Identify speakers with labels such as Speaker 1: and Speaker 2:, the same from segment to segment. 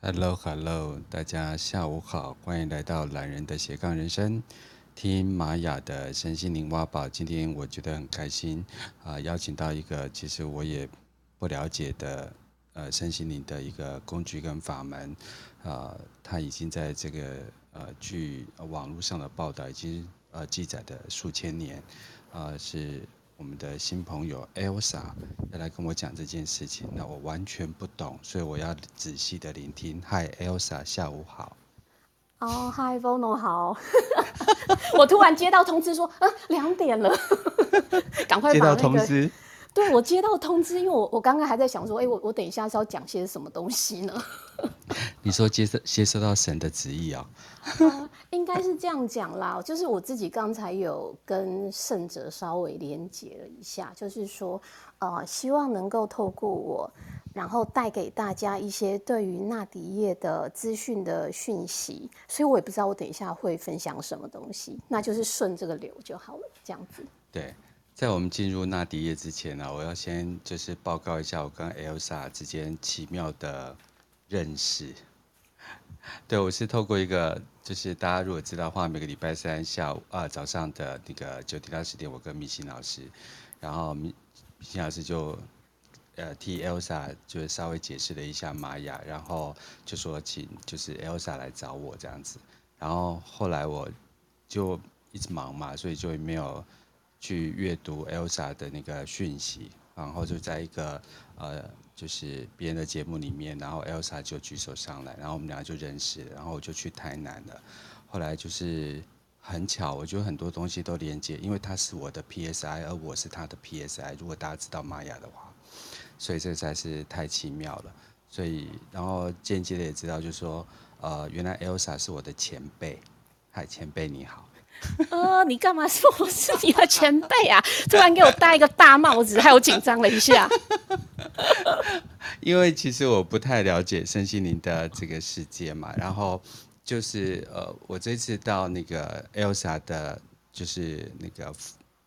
Speaker 1: Hello，Hello，大家下午好，欢迎来到懒人的斜杠人生，听玛雅的身心灵挖宝。今天我觉得很开心啊、邀请到一个其实我也不了解的呃身心灵的一个工具跟法门啊、呃，他已经在这个呃据网络上的报道已经呃记载的数千年啊、是。我们的新朋友 Elsa 要来跟我讲这件事情，那我完全不懂，所以我要仔细的聆听。Hi，Elsa，下午好。
Speaker 2: 哦、oh，Hi，Vono，好。我突然接到通知说，啊，两点了，赶快把那个。接到通知。对，我接到通知，因为我我刚刚还在想说，哎、欸，我我等一下是要讲些什么东西呢？
Speaker 1: 你说接受接收到神的旨意啊、
Speaker 2: 哦呃？应该是这样讲啦，就是我自己刚才有跟圣者稍微连接了一下，就是说，呃，希望能够透过我，然后带给大家一些对于纳迪叶的资讯的讯息，所以我也不知道我等一下会分享什么东西，那就是顺这个流就好了，这样子。
Speaker 1: 对。在我们进入纳迪叶之前呢、我要先就是报告一下我跟 Elsa 之间奇妙的认识。对，我是透过一个，就是大家如果知道话，每个礼拜三下午啊早上的那个九点到十点，我跟米心老师，然后米米心老师就呃替 Elsa 就稍微解释了一下玛雅，然后就说请就是 Elsa 来找我这样子，然后后来我就一直忙嘛，所以就没有。去阅读 Elsa 的那个讯息，然后就在一个呃，就是别人的节目里面，然后 Elsa 就举手上来，然后我们俩就认识，然后我就去台南了。后来就是很巧，我觉得很多东西都连接，因为他是我的 PSI，而我是他的 PSI。如果大家知道玛雅的话，所以这才是太奇妙了。所以，然后间接的也知道，就是说，呃，原来 Elsa 是我的前辈。嗨，前辈你好。
Speaker 2: 呃，你干嘛说我是你的前辈啊？突然给我戴一个大帽子，害我紧张了一下。
Speaker 1: 因为其实我不太了解身心灵的这个世界嘛，然后就是呃，我这次到那个 Elsa 的，就是那个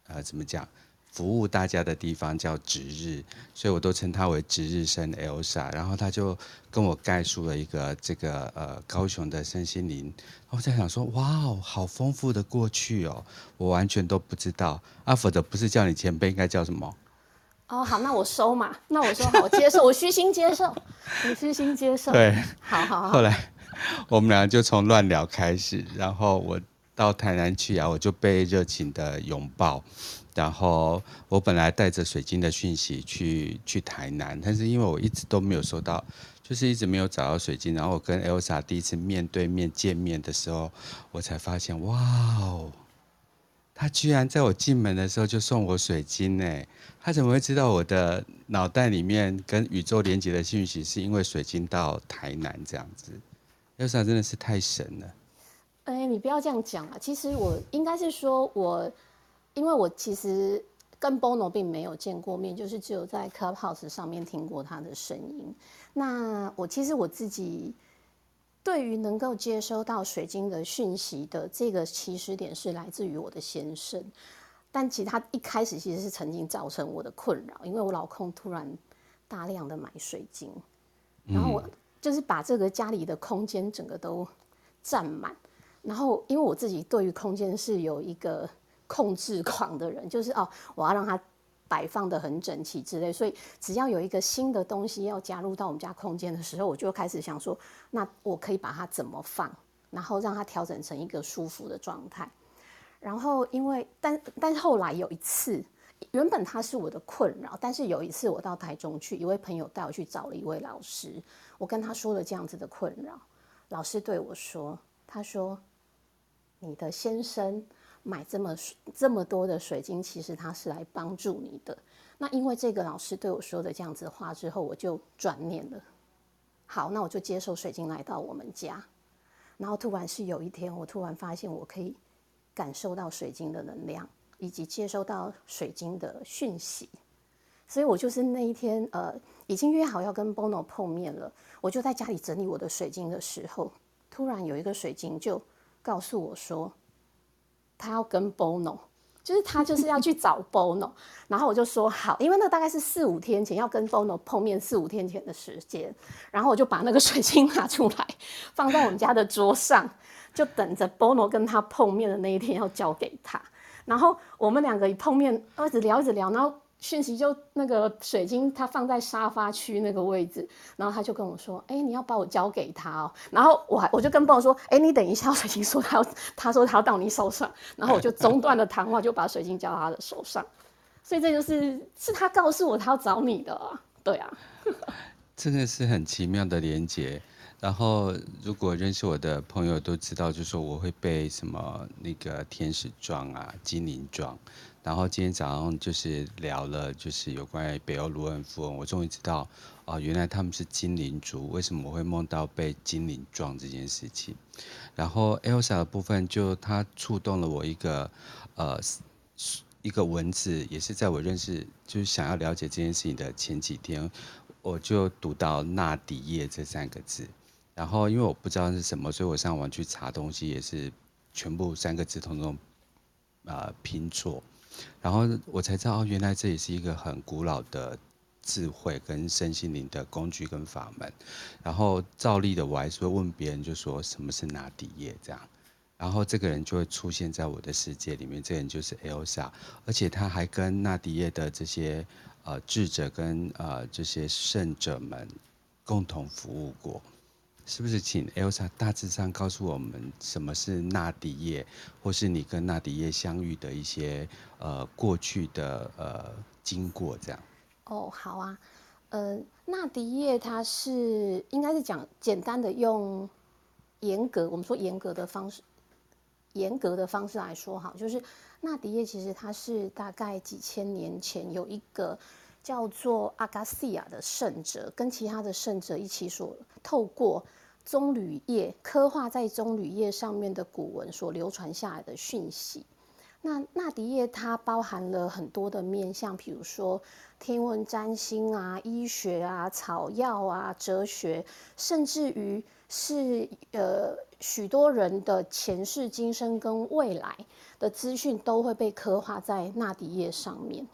Speaker 1: 呃，怎么讲？服务大家的地方叫值日，所以我都称他为值日生 Elsa。然后他就跟我概述了一个这个呃高雄的身心灵。然后我在想说，哇哦，好丰富的过去哦，我完全都不知道。啊，否则不是叫你前辈，应该叫什么？
Speaker 2: 哦，好，那我收嘛。那我说好，我接受，我虚心接受，我虚心接受。
Speaker 1: 对，
Speaker 2: 好好好。
Speaker 1: 后来我们俩就从乱聊开始，然后我到台南去啊，我就被热情的拥抱。然后我本来带着水晶的讯息去去台南，但是因为我一直都没有收到，就是一直没有找到水晶。然后我跟 Elsa 第一次面对面见面的时候，我才发现，哇哦，他居然在我进门的时候就送我水晶呢！他怎么会知道我的脑袋里面跟宇宙连接的讯息是因为水晶到台南这样子？Elsa 真的是太神了。
Speaker 2: 哎，你不要这样讲啊！其实我应该是说我。因为我其实跟 Bono 并没有见过面，就是只有在 Clubhouse 上面听过他的声音。那我其实我自己对于能够接收到水晶的讯息的这个起始点是来自于我的先生，但其实他一开始其实是曾经造成我的困扰，因为我老公突然大量的买水晶，然后我就是把这个家里的空间整个都占满，然后因为我自己对于空间是有一个。控制狂的人 就是哦，我要让它摆放得很整齐之类，所以只要有一个新的东西要加入到我们家空间的时候，我就开始想说，那我可以把它怎么放，然后让它调整成一个舒服的状态。然后因为但但是后来有一次，原本它是我的困扰，但是有一次我到台中去，一位朋友带我去找了一位老师，我跟他说了这样子的困扰，老师对我说，他说你的先生。买这么这么多的水晶，其实它是来帮助你的。那因为这个老师对我说的这样子话之后，我就转念了。好，那我就接受水晶来到我们家。然后突然是有一天，我突然发现我可以感受到水晶的能量，以及接收到水晶的讯息。所以我就是那一天，呃，已经约好要跟 Bono 碰面了。我就在家里整理我的水晶的时候，突然有一个水晶就告诉我说。他要跟 Bono 就是他就是要去找 Bono，然后我就说好，因为那大概是四五天前要跟 Bono 碰面，四五天前的时间，然后我就把那个水晶拿出来，放在我们家的桌上，就等着 Bono 跟他碰面的那一天要交给他，然后我们两个一碰面，一直聊一直聊，然后。讯息就那个水晶，他放在沙发区那个位置，然后他就跟我说：“哎、你要把我交给他哦。”然后我还我就跟朋友说：“哎、你等一下。”水晶说他要，他说他要到你手上，然后我就中断了谈话，就把水晶交到他的手上。所以这就是是他告诉我他要找你的，对啊。
Speaker 1: 真的是很奇妙的连接。然后如果认识我的朋友都知道，就说我会被什么那个天使状啊、精灵状。然后今天早上就是聊了，就是有关于北欧卢恩符文，我终于知道，哦，原来他们是精灵族，为什么我会梦到被精灵撞这件事情。然后 Elsa 的部分，就它触动了我一个，呃，一个文字，也是在我认识，就是想要了解这件事情的前几天，我就读到纳迪叶这三个字。然后因为我不知道是什么，所以我上网去查东西，也是全部三个字通通，呃，拼错。然后我才知道，原来这也是一个很古老的智慧跟身心灵的工具跟法门。然后照例的，我还是会问别人，就说什么是纳迪叶这样。然后这个人就会出现在我的世界里面，这个人就是 Elsa，而且他还跟纳迪叶的这些呃智者跟呃这些圣者们共同服务过。是不是请 Elsa 大致上告诉我们什么是纳迪叶，或是你跟纳迪叶相遇的一些呃过去的呃经过这样？
Speaker 2: 哦，好啊，呃，纳迪叶它是应该是讲简单的用严格，我们说严格的方式，严格的方式来说好，就是纳迪叶其实它是大概几千年前有一个叫做阿加西亚的圣者，跟其他的圣者一起所透过。棕榈叶刻画在棕榈叶上面的古文所流传下来的讯息，那纳迪叶它包含了很多的面向，比如说天文、占星啊、医学啊、草药啊、哲学，甚至于是呃许多人的前世今生跟未来的资讯都会被刻画在纳迪叶上面，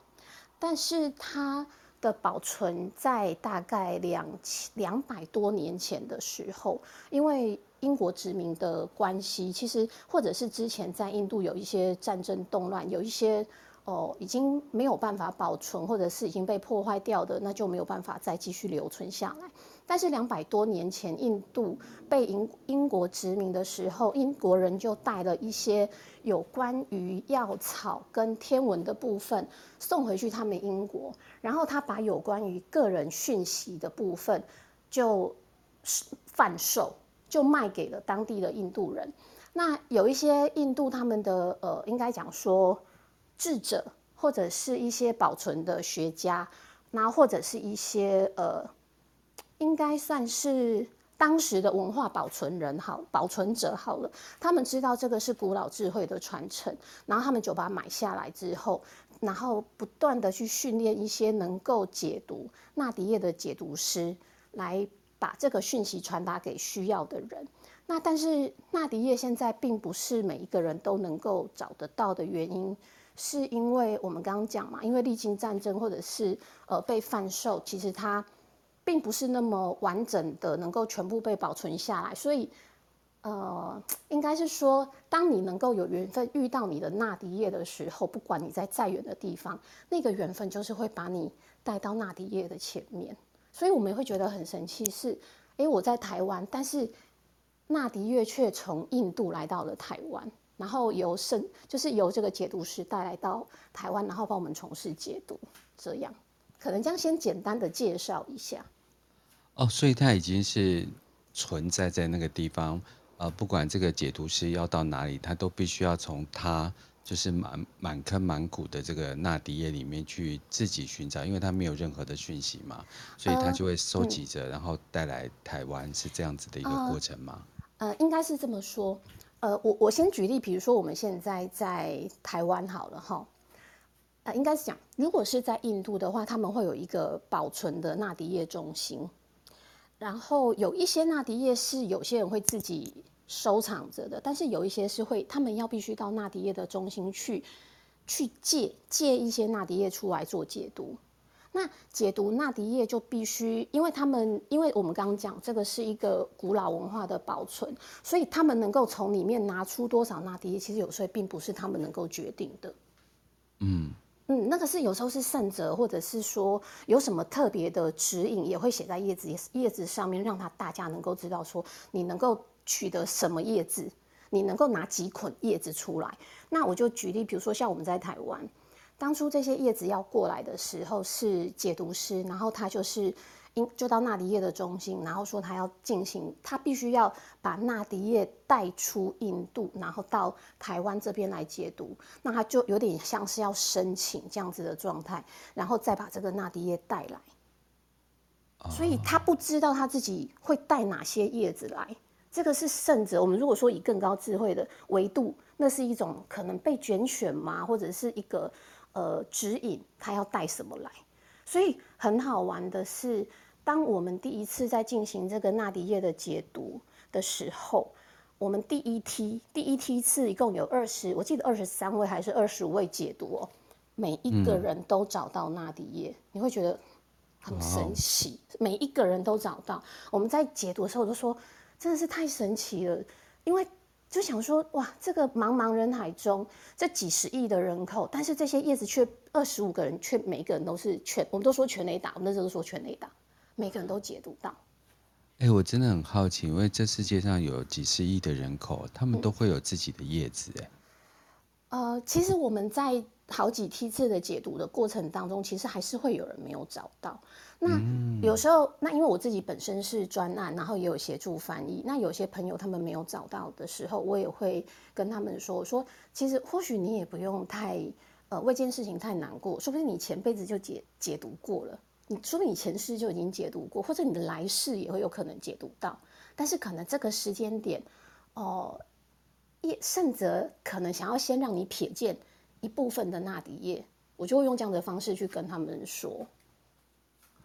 Speaker 2: 但是它。的保存在大概两千两百多年前的时候，因为英国殖民的关系，其实或者是之前在印度有一些战争动乱，有一些哦已经没有办法保存，或者是已经被破坏掉的，那就没有办法再继续留存下来。但是两百多年前，印度被英英国殖民的时候，英国人就带了一些有关于药草跟天文的部分送回去他们英国，然后他把有关于个人讯息的部分就贩售，就卖给了当地的印度人。那有一些印度他们的呃，应该讲说智者或者是一些保存的学家，那或者是一些呃。应该算是当时的文化保存人好，保存者好了。他们知道这个是古老智慧的传承，然后他们就把它买下来之后，然后不断的去训练一些能够解读纳迪叶的解读师，来把这个讯息传达给需要的人。那但是纳迪叶现在并不是每一个人都能够找得到的原因，是因为我们刚刚讲嘛，因为历经战争或者是呃被贩售，其实它。并不是那么完整的，能够全部被保存下来，所以，呃，应该是说，当你能够有缘分遇到你的纳迪叶的时候，不管你在再远的地方，那个缘分就是会把你带到纳迪叶的前面。所以我们会觉得很神奇，是，诶，我在台湾，但是纳迪叶却从印度来到了台湾，然后由圣，就是由这个解读师带来到台湾，然后帮我们从事解读，这样，可能将先简单的介绍一下。
Speaker 1: 哦，所以他已经是存在在那个地方，呃，不管这个解读师要到哪里，他都必须要从他就是满满坑满谷的这个纳迪叶里面去自己寻找，因为他没有任何的讯息嘛，所以他就会收集着，呃、然后带来台湾，是这样子的一个过程吗？
Speaker 2: 呃，呃应该是这么说。呃，我我先举例，比如说我们现在在台湾好了哈，呃，应该是讲，如果是在印度的话，他们会有一个保存的纳迪叶中心。然后有一些纳迪叶是有些人会自己收藏着的，但是有一些是会，他们要必须到纳迪叶的中心去去借借一些纳迪叶出来做解读。那解读纳迪叶就必须，因为他们因为我们刚刚讲这个是一个古老文化的保存，所以他们能够从里面拿出多少纳迪叶，其实有时候并不是他们能够决定的。
Speaker 1: 嗯
Speaker 2: 嗯，那个是有时候是圣者，或者是说有什么特别的指引，也会写在叶子叶子上面，让他大家能够知道说你能够取得什么叶子，你能够拿几捆叶子出来。那我就举例，比如说像我们在台湾。当初这些叶子要过来的时候，是解读师，然后他就是因，就到纳迪叶的中心，然后说他要进行，他必须要把纳迪叶带出印度，然后到台湾这边来解读，那他就有点像是要申请这样子的状态，然后再把这个纳迪叶带来，所以他不知道他自己会带哪些叶子来，这个是圣者。我们如果说以更高智慧的维度，那是一种可能被卷选嘛，或者是一个。呃，指引他要带什么来，所以很好玩的是，当我们第一次在进行这个纳迪叶的解读的时候，我们第一梯第一梯次一共有二十，我记得二十三位还是二十五位解读哦，每一个人都找到纳迪叶，你会觉得很神奇，每一个人都找到。我们在解读的时候，我就说真的是太神奇了，因为。就想说哇，这个茫茫人海中，这几十亿的人口，但是这些叶子却二十五个人，却每个人都是全，我们都说全雷打，我们那时候都说全雷打，每个人都解读到。
Speaker 1: 哎、欸，我真的很好奇，因为这世界上有几十亿的人口，他们都会有自己的叶子哎、
Speaker 2: 嗯。呃，其实我们在好几梯次的解读的过程当中，其实还是会有人没有找到。那有时候，那因为我自己本身是专案，然后也有协助翻译。那有些朋友他们没有找到的时候，我也会跟他们说：说其实或许你也不用太呃为这件事情太难过，说不定你前辈子就解解读过了，你说不定你前世就已经解读过，或者你的来世也会有可能解读到。但是可能这个时间点，哦、呃，叶圣哲可能想要先让你瞥见一部分的纳迪叶，我就会用这样的方式去跟他们说。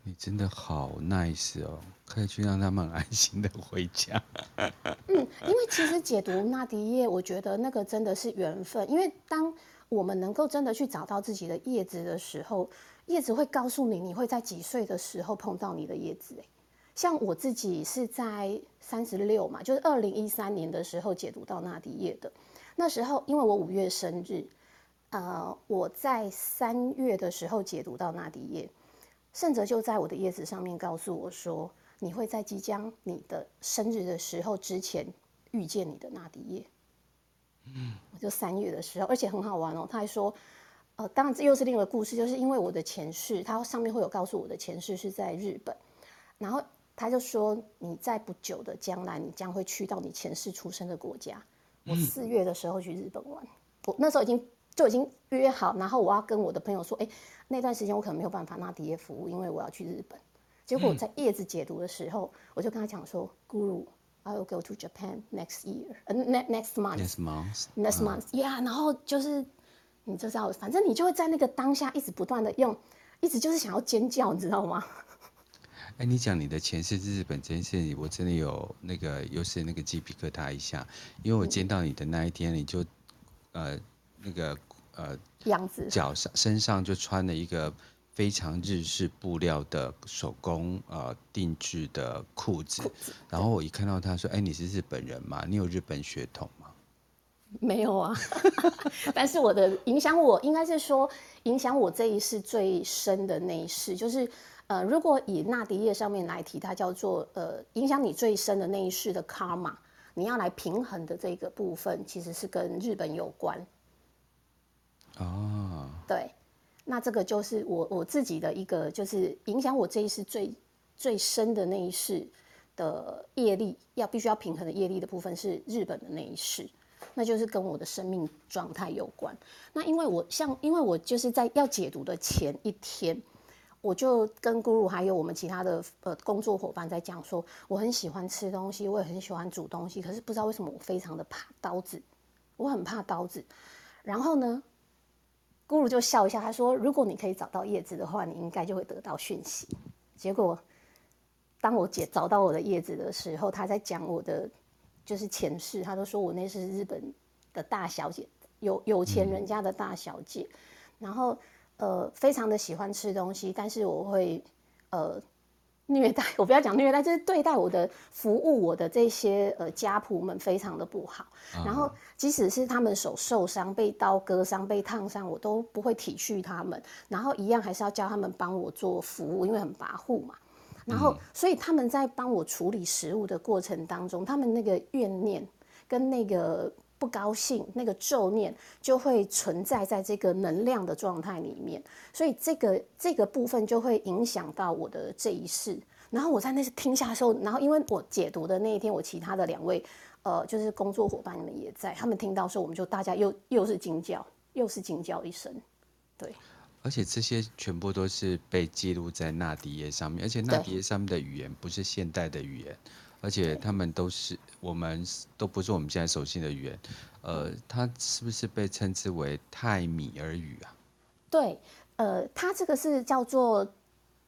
Speaker 1: 你真的好 nice 哦，可以去让他们安心的回家。
Speaker 2: 嗯，因为其实解读纳迪叶，我觉得那个真的是缘分。因为当我们能够真的去找到自己的叶子的时候，叶子会告诉你，你会在几岁的时候碰到你的叶子。像我自己是在三十六嘛，就是二零一三年的时候解读到纳迪叶的。那时候因为我五月生日，呃，我在三月的时候解读到纳迪叶。圣哲就在我的叶子上面告诉我说：“你会在即将你的生日的时候之前遇见你的那迪叶。”嗯，我就三月的时候，而且很好玩哦。他还说：“呃，当然这又是另一个故事，就是因为我的前世，他上面会有告诉我的前世是在日本，然后他就说你在不久的将来，你将会去到你前世出生的国家。我四月的时候去日本玩，我那时候已经。”就已经约好，然后我要跟我的朋友说，哎，那段时间我可能没有办法纳迪叶服务，因为我要去日本。结果我在叶子解读的时候，我就跟他讲说，Guru，I will go to Japan next year，呃，next next month，next
Speaker 1: month，next
Speaker 2: month，yeah。然后就是你就知道，反正你就会在那个当下一直不断的用，一直就是想要尖叫，你知道吗？
Speaker 1: 哎，你讲你的前世是日本这件事，我真的有那个又是那个鸡皮疙瘩一下，因为我见到你的那一天，你就呃。那个呃
Speaker 2: 样子，
Speaker 1: 脚上身上就穿了一个非常日式布料的手工呃定制的裤子，子，然后我一看到他说：“哎，你是日本人吗？你有日本血统吗？”
Speaker 2: 没有啊，但是我的影响我应该是说影响我这一世最深的那一世，就是呃，如果以纳迪叶上面来提，它叫做呃影响你最深的那一世的 karma，你要来平衡的这个部分，其实是跟日本有关。
Speaker 1: 哦，
Speaker 2: 对，那这个就是我我自己的一个，就是影响我这一世最最深的那一世的业力，要必须要平衡的业力的部分是日本的那一世，那就是跟我的生命状态有关。那因为我像，因为我就是在要解读的前一天，我就跟 Guru 还有我们其他的呃工作伙伴在讲说，我很喜欢吃东西，我也很喜欢煮东西，可是不知道为什么我非常的怕刀子，我很怕刀子，然后呢，咕噜就笑一下，他说：“如果你可以找到叶子的话，你应该就会得到讯息。”结果，当我姐找到我的叶子的时候，她在讲我的就是前世，她都说我那是日本的大小姐，有有钱人家的大小姐，嗯、然后呃非常的喜欢吃东西，但是我会呃。虐待我不要讲虐待，就是对待我的服务我的这些呃家仆们非常的不好。Uh-huh. 然后即使是他们手受伤、被刀割伤、被烫伤，我都不会体恤他们。然后一样还是要叫他们帮我做服务，因为很跋扈嘛。然后所以他们在帮我处理食物的过程当中，他们那个怨念跟那个。不高兴，那个咒念就会存在在这个能量的状态里面，所以这个这个部分就会影响到我的这一世。然后我在那次听下的时候，然后因为我解读的那一天，我其他的两位呃，就是工作伙伴们也在，他们听到时候，我们就大家又又是惊叫，又是惊叫一声，对。
Speaker 1: 而且这些全部都是被记录在纳迪叶上面，而且纳迪叶上面的语言不是现代的语言。而且他们都是，我们都不是我们现在熟悉的语言，呃，它是不是被称之为泰米尔语啊？
Speaker 2: 对，呃，它这个是叫做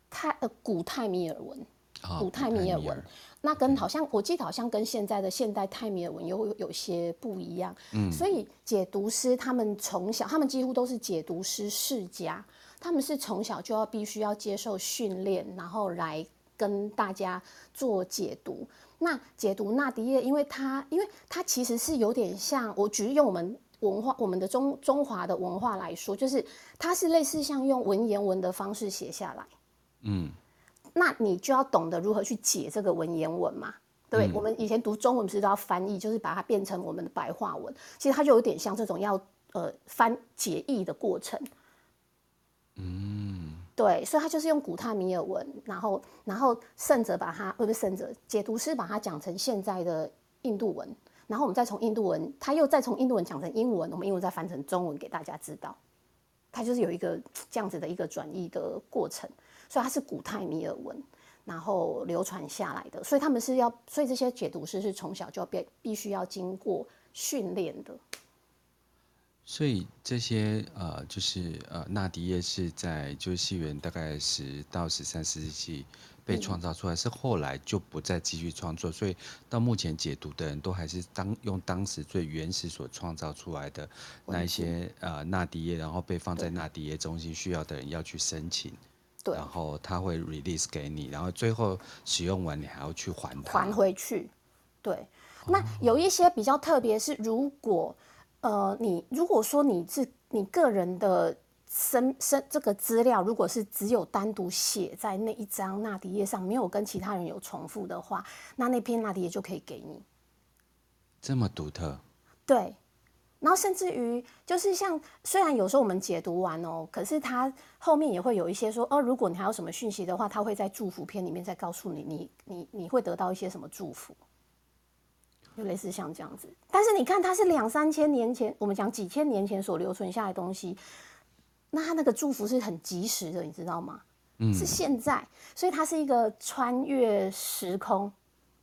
Speaker 2: 泰呃古泰米尔文，哦、古泰米尔文。那跟好像我记得好像跟现在的现代泰米尔文有有些不一样。嗯，所以解读师他们从小，他们几乎都是解读师世家，他们是从小就要必须要接受训练，然后来跟大家做解读。那解读纳迪叶，因为它，因为它其实是有点像，我举用我们文化，我们的中中华的文化来说，就是它是类似像用文言文的方式写下来，嗯，那你就要懂得如何去解这个文言文嘛，对，嗯，我们以前读中文不是都要翻译，就是把它变成我们的白话文，其实它就有点像这种要呃翻解译的过程，嗯。对，所以他就是用古泰米尔文，然后，然后圣者把它，不是圣者，解读师把它讲成现在的印度文，然后我们再从印度文，他又再从印度文讲成英文，我们英文再翻成中文给大家知道，它就是有一个这样子的一个转译的过程，所以它是古泰米尔文，然后流传下来的，所以他们是要，所以这些解读师是从小就要必必须要经过训练的。
Speaker 1: 所以这些呃，就是呃，纳迪耶是在就是西元大概十到十三世纪被创造出来，嗯，是后来就不再继续创作，所以到目前解读的人都还是当用当时最原始所创造出来的那一些呃纳迪耶，然后被放在纳迪耶中心需要的人要去申请，对，然后他会 release 给你，然后最后使用完你还要去还他
Speaker 2: 还回去，对。那有一些比较特别，是如果。呃，你如果说你是你个人的身身这个资料，如果是只有单独写在那一张纳迪页上，没有跟其他人有重复的话，那那篇纳迪页就可以给你。
Speaker 1: 这么独特？
Speaker 2: 对。然后甚至于就是像，虽然有时候我们解读完哦，可是他后面也会有一些说，哦，如果你还有什么讯息的话，他会在祝福篇里面再告诉你，你你你会得到一些什么祝福。就类似像这样子，但是你看，它是两三千年前，我们讲几千年前所留存下来的东西，那它那个祝福是很及时的，你知道吗？嗯，是现在，所以它是一个穿越时空。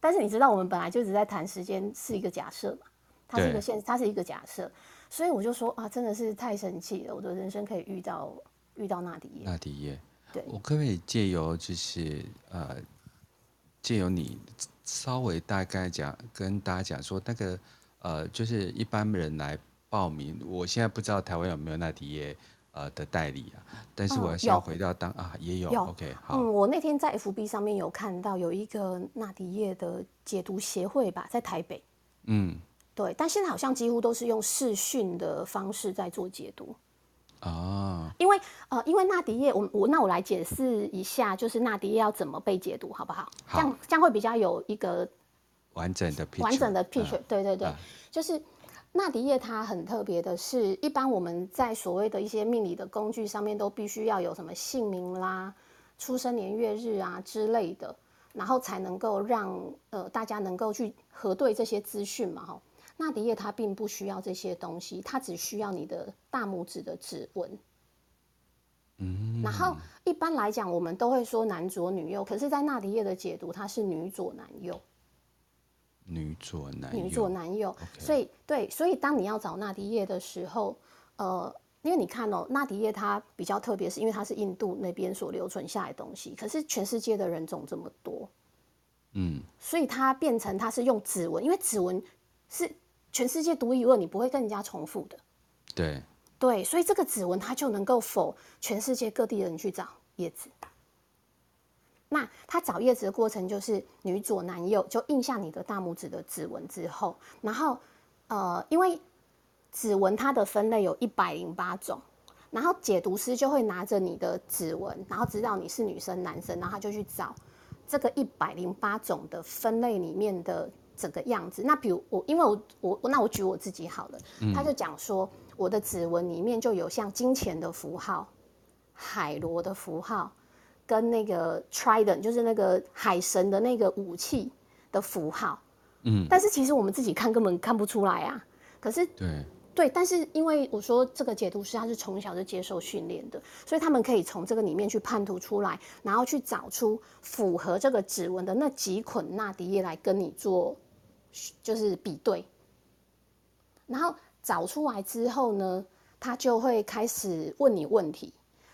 Speaker 2: 但是你知道，我们本来就只在谈时间是一个假设嘛，它是一个现，它是一个假设，所以我就说啊，真的是太神奇了，我的人生可以遇到遇到纳迪耶。
Speaker 1: 纳迪耶，对，我可不可以借由就是呃，借由你。稍微大概讲，跟大家讲说，那个呃，就是一般人来报名，我现在不知道台湾有没有纳迪叶呃的代理啊，但是我要回到当、嗯、啊也有，有，OK 好。嗯，
Speaker 2: 我那天在 FB 上面有看到有一个纳迪叶的解读协会吧，在台北。嗯，对，但现在好像几乎都是用视讯的方式在做解读。
Speaker 1: 哦，
Speaker 2: 因为呃，因为纳迪叶，我我那我来解释一下，就是纳迪叶要怎么被解读，好不好？好，这样这样会比较有一个
Speaker 1: 完整的
Speaker 2: 完整的 picture。对对对，啊、就是纳迪叶它很特别的是，一般我们在所谓的一些命理的工具上面都必须要有什么姓名啦、出生年月日啊之类的，然后才能够让呃大家能够去核对这些资讯嘛，哈。纳迪叶它并不需要这些东西，它只需要你的大拇指的指纹。嗯，然后一般来讲，我们都会说男左女右，可是，在纳迪叶的解读，它是女左男右。
Speaker 1: 女左男
Speaker 2: 女左男右，所以对，所以当你要找纳迪叶的时候，呃，因为你看哦，纳迪叶它比较特别，是因为它是印度那边所留存下来的东西，可是全世界的人种这么多，嗯，所以它变成它是用指纹，因为指纹是。全世界独一无二，你不会跟人家重复的。
Speaker 1: 对
Speaker 2: 对，所以这个指纹它就能够否全世界各地的人去找叶子。那他找叶子的过程就是女左男右，就印下你的大拇指的指纹之后，然后呃，因为指纹它的分类有一百零八种，然后解读师就会拿着你的指纹，然后知道你是女生男生，然后他就去找这个一百零八种的分类里面的整个样子。那比如我，因为我我那我举我自己好了，嗯、他就讲说我的指纹里面就有像金钱的符号、海螺的符号。跟那个 trident 就是那个海神的那个武器的符号，嗯，但是其实我们自己看根本看不出来啊。可是对对，但是因为我说这个解读师他是从小就接受训练的，所以他们可以从这个里面去判读出来，然后去找出符合这个指纹的那几捆纳迪叶来跟你做就是比对，然后找出来之后呢，他就会开始问你问题。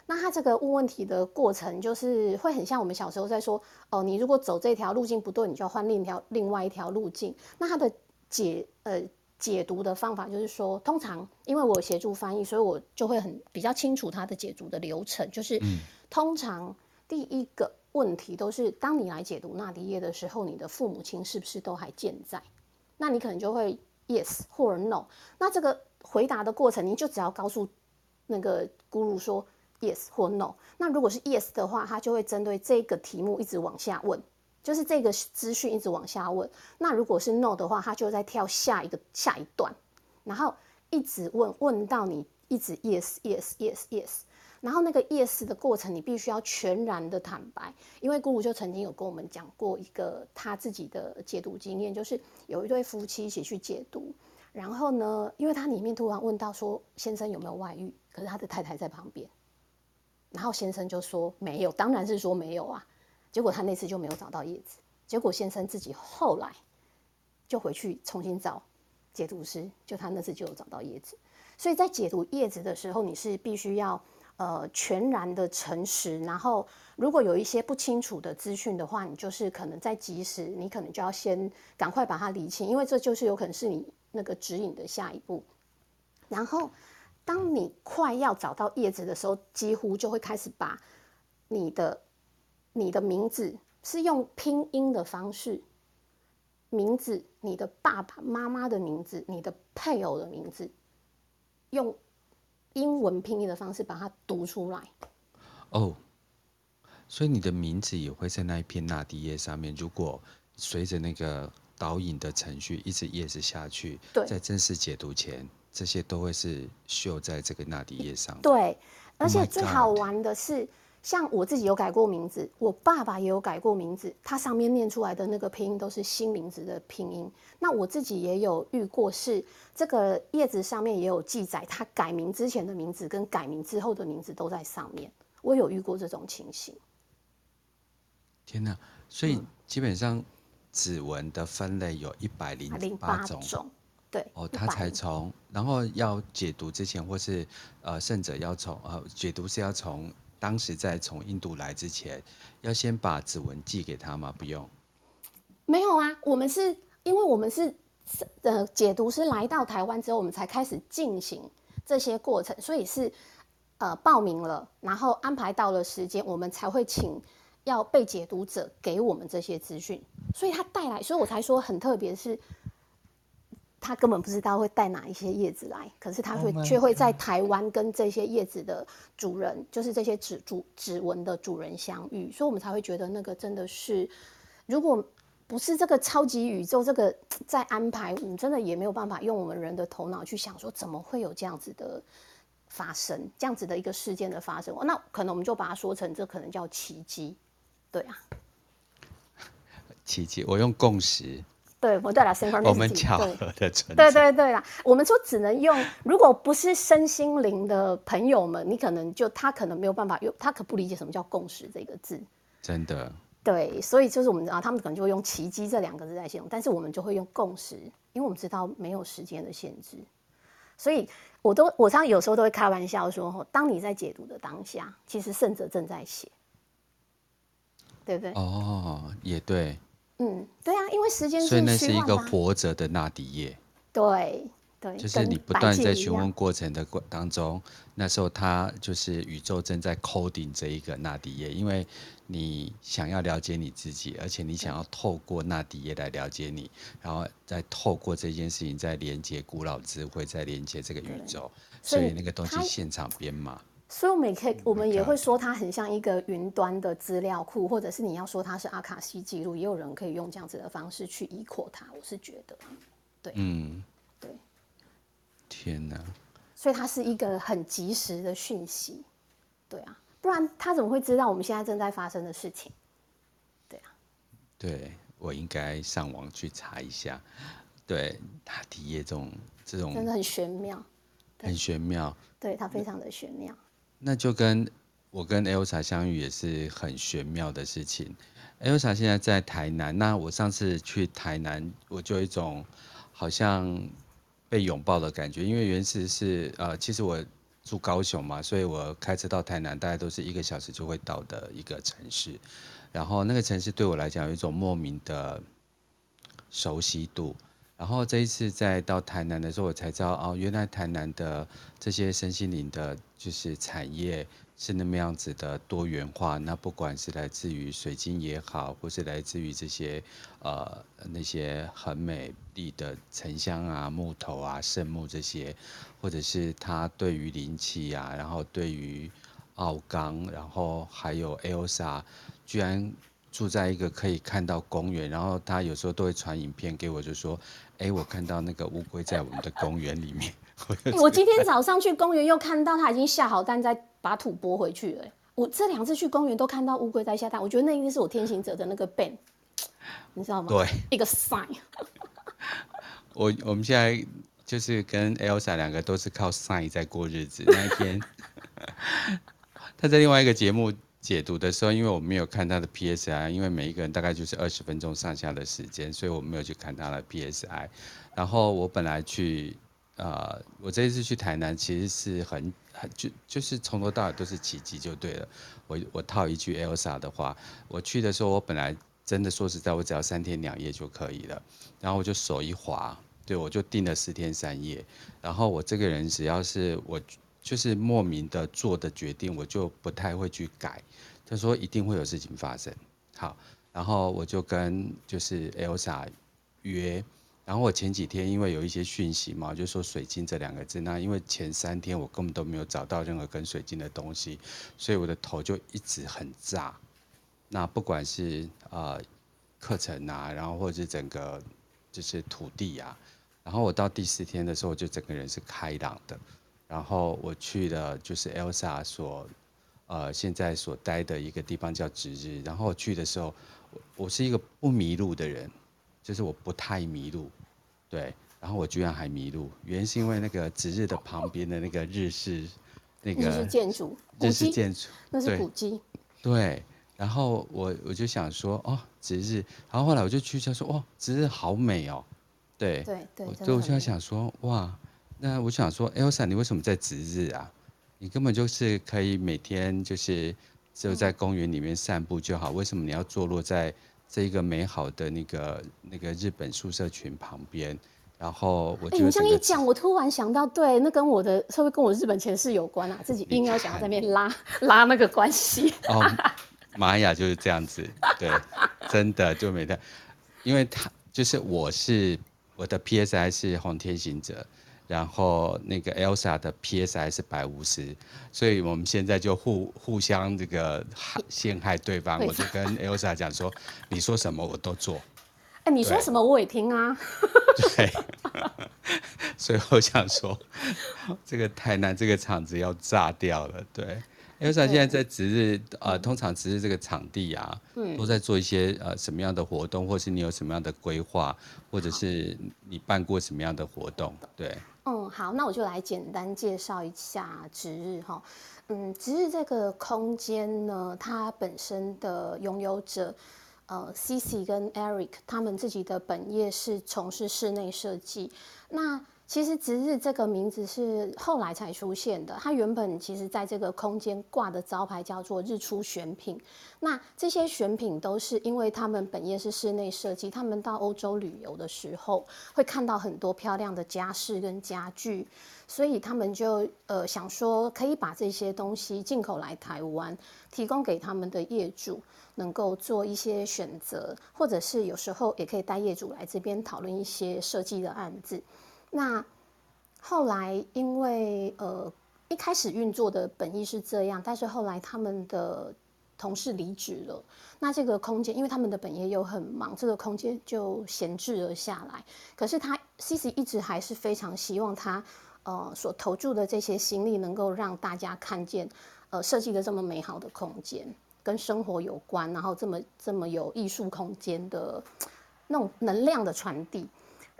Speaker 2: 那他这个问问题的过程，就是会很像我们小时候在说，哦，你如果走这条路径不对，你就要换另一条另外一条路径。那他的解呃解读的方法就是说，通常因为我协助翻译，所以我就会很比较清楚他的解读的流程。就是通常第一个问题都是，当你来解读纳迪耶的时候，你的父母亲是不是都还健在？那你可能就会 yes 或者 no。那这个回答的过程，你就只要告诉那个咕噜说。Yes 或 No，那如果是 Yes 的话，他就会针对这个题目一直往下问，就是这个资讯一直往下问。那如果是 No 的话，他就在跳下一个下一段，然后一直问问到你一直 Yes Yes Yes Yes，然后那个 Yes 的过程你必须要全然的坦白，因为姑姑就曾经有跟我们讲过一个他自己的解读经验，就是有一对夫妻一起去解读，然后呢，因为他里面突然问到说先生有没有外遇，可是他的太太在旁边。然后先生就说没有，当然是说没有啊。结果他那次就没有找到叶子。结果先生自己后来就回去重新找解读师，就他那次就有找到叶子。所以在解读叶子的时候，你是必须要呃全然的诚实。然后如果有一些不清楚的资讯的话，你就是可能在及时，你可能就要先赶快把它理清，因为这就是有可能是你那个指引的下一步。然后。当你快要找到叶子的时候，几乎就会开始把你的你的名字是用拼音的方式，名字、你的爸爸妈妈的名字、你的配偶的名字，用英文拼音的方式把它读出来。
Speaker 1: 哦，所以你的名字也会在那一片纳迪叶上面。如果随着那个导引的程序一直叶子下去，在正式解读前。这些都会是绣在这个纳迪叶上。
Speaker 2: 对，而且最好玩的是，oh、像我自己有改过名字，我爸爸也有改过名字，他上面念出来的那个拼音都是新名字的拼音。那我自己也有遇过，是这个叶子上面也有记载，他改名之前的名字跟改名之后的名字都在上面。我有遇过这种情形。
Speaker 1: 天哪！所以基本上指纹的分类有一百零八种。
Speaker 2: 对
Speaker 1: 哦，他才从，然后要解读之前，或是呃，甚者要从呃，解读是要从当时在从印度来之前，要先把指纹寄给他吗？不用，
Speaker 2: 没有啊，我们是因为我们是呃，解读师来到台湾之后，我们才开始进行这些过程，所以是呃报名了，然后安排到了时间，我们才会请要被解读者给我们这些资讯，所以他带来，所以我才说很特别是。他根本不知道会带哪一些叶子来，可是他会却会在台湾跟这些叶子的主人，就是这些指主指纹的主人相遇，所以我们才会觉得那个真的是，如果不是这个超级宇宙这个在安排，我们真的也没有办法用我们人的头脑去想说怎么会有这样子的发生，这样子的一个事件的发生，那可能我们就把它说成这可能叫奇迹，对啊，
Speaker 1: 奇迹，我用共识。
Speaker 2: 对，我对了，
Speaker 1: 我们巧合的存
Speaker 2: 在。对对对啦，我们说只能用，如果不是身心灵的朋友们，你可能就他可能没有办法用，他可不理解什么叫共识这个字。
Speaker 1: 真的。
Speaker 2: 对，所以就是我们啊，他们可能就会用奇迹这两个字来形容，但是我们就会用共识，因为我们知道没有时间的限制。所以我都我常常有时候都会开玩笑说，当你在解读的当下，其实圣者正在写，对不对？
Speaker 1: 哦，也对。
Speaker 2: 嗯，对啊，因为时间是
Speaker 1: 所以那是一个活着的纳迪叶。
Speaker 2: 对对，
Speaker 1: 就是你不断在询问过程的过当中，那时候他就是宇宙正在 coding 这一个纳迪叶，因为你想要了解你自己，而且你想要透过纳迪叶来了解你，然后再透过这件事情再连接古老智慧，再连接这个宇宙，所以那个东西现场编码。
Speaker 2: 所以我们也可以，我们也会说它很像一个云端的资料库，或者是你要说它是阿卡西记录，也有人可以用这样子的方式去依扩它。我是觉得，对，嗯，对，
Speaker 1: 天哪！
Speaker 2: 所以它是一个很及时的讯息，对啊，不然他怎么会知道我们现在正在发生的事情？对啊，
Speaker 1: 对，我应该上网去查一下。对，他体验这种这种
Speaker 2: 真的很玄妙，
Speaker 1: 很玄妙，
Speaker 2: 对，它非常的玄妙。
Speaker 1: 那就跟我跟 Elsa 相遇也是很玄妙的事情。Elsa 现在在台南，那我上次去台南，我就有一种好像被拥抱的感觉，因为原始是呃，其实我住高雄嘛，所以我开车到台南大概都是一个小时就会到的一个城市，然后那个城市对我来讲有一种莫名的熟悉度。然后这一次再到台南的时候，我才知道哦，原来台南的这些身心灵的，就是产业是那么样子的多元化。那不管是来自于水晶也好，或是来自于这些呃那些很美丽的沉香啊、木头啊、圣木这些，或者是它对于灵气啊，然后对于奥冈，然后还有 Elsa，居然住在一个可以看到公园，然后他有时候都会传影片给我，就说。哎，我看到那个乌龟在我们的公园里面。
Speaker 2: 我今天早上去公园又看到它已经下好蛋，在把土拨回去了。我这两次去公园都看到乌龟在下蛋，我觉得那一定是我天行者的那个 band，你知道吗？
Speaker 1: 对，
Speaker 2: 一个 sign。
Speaker 1: 我我们现在就是跟 Elsa 两个都是靠 sign 在过日子。那一天，他在另外一个节目。解读的时候，因为我没有看他的 PSI，因为每一个人大概就是二十分钟上下的时间，所以我没有去看他的 PSI。然后我本来去，呃，我这一次去台南其实是很很就就是从头到尾都是奇迹就对了。我我套一句 Elsa 的话，我去的时候我本来真的说实在，我只要三天两夜就可以了。然后我就手一滑，对，我就订了四天三夜。然后我这个人只要是我。就是莫名的做的决定，我就不太会去改。他说一定会有事情发生，好，然后我就跟就是 Elsa 约。然后我前几天因为有一些讯息嘛，就说水晶这两个字。那因为前三天我根本都没有找到任何跟水晶的东西，所以我的头就一直很炸。那不管是呃课程啊，然后或者是整个就是土地啊，然后我到第四天的时候，我就整个人是开朗的。然后我去了，就是 Elsa 所，呃，现在所待的一个地方叫值日。然后我去的时候，我我是一个不迷路的人，就是我不太迷路，对。然后我居然还迷路，原因是因为那个值日的旁边的那个日式那个日式建筑，日式建筑，
Speaker 2: 那是古迹。
Speaker 1: 对。然后我我就想说，哦，值日。然后后来我就去就说，哦，值日好美哦。对
Speaker 2: 对对。
Speaker 1: 所以我就在想说，哇。那我想说，Elsa，你为什么在值日啊？你根本就是可以每天就是只有在公园里面散步就好，为什么你要坐落在这一个美好的那个那个日本宿舍群旁边？然后我，哎、欸，你这样一讲，
Speaker 2: 我突然想到，对，那跟我的会不会跟我日本前世有关啊？自己硬要想要在那边拉拉那个关系。
Speaker 1: 哦，玛雅就是这样子，对，真的就没的，因为他就是我是我的 PSI 是红天行者。然后那个 Elsa 的 PSI 是百五十，所以我们现在就互互相这个陷害对方。我就跟 Elsa 讲说，你说什么我都做。
Speaker 2: 哎，你说什么我也听啊。
Speaker 1: 对。所以我想说，这个台南这个场子要炸掉了。对。Elsa 现在在值日，呃，通常值日这个场地啊，都在做一些呃什么样的活动，或是你有什么样的规划，或者是你办过什么样的活动？对。
Speaker 2: 嗯，好，那我就来简单介绍一下值日哈。嗯，值日这个空间呢，它本身的拥有者，呃，Cici 跟 Eric，他们自己的本业是从事室内设计。那其实值日这个名字是后来才出现的。它原本其实在这个空间挂的招牌叫做“日出选品”。那这些选品都是因为他们本业是室内设计，他们到欧洲旅游的时候会看到很多漂亮的家饰跟家具，所以他们就呃想说可以把这些东西进口来台湾，提供给他们的业主能够做一些选择，或者是有时候也可以带业主来这边讨论一些设计的案子。那后来，因为呃一开始运作的本意是这样，但是后来他们的同事离职了，那这个空间因为他们的本业又很忙，这个空间就闲置了下来。可是他 CC 一直还是非常希望他呃所投注的这些心力能够让大家看见，呃设计的这么美好的空间，跟生活有关，然后这么这么有艺术空间的 那种能量的传递。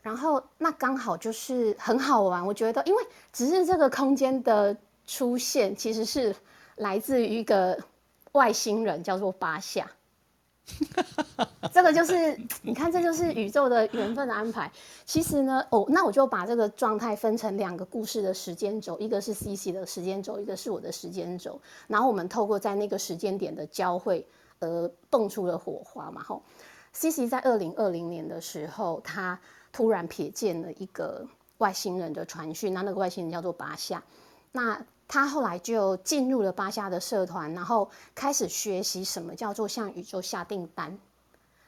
Speaker 2: 然后那刚好就是很好玩，我觉得，因为只是这个空间的出现，其实是来自于一个外星人，叫做巴夏。这个就是你看，这就是宇宙的缘分的安排。其实呢，哦，那我就把这个状态分成两个故事的时间轴，一个是 CC 的时间轴，一个是我的时间轴。然后我们透过在那个时间点的交汇，呃，蹦出了火花嘛。吼，CC 在二零二零年的时候，他。突然瞥见了一个外星人的传讯，那那个外星人叫做巴夏，那他后来就进入了巴夏的社团，然后开始学习什么叫做向宇宙下订单，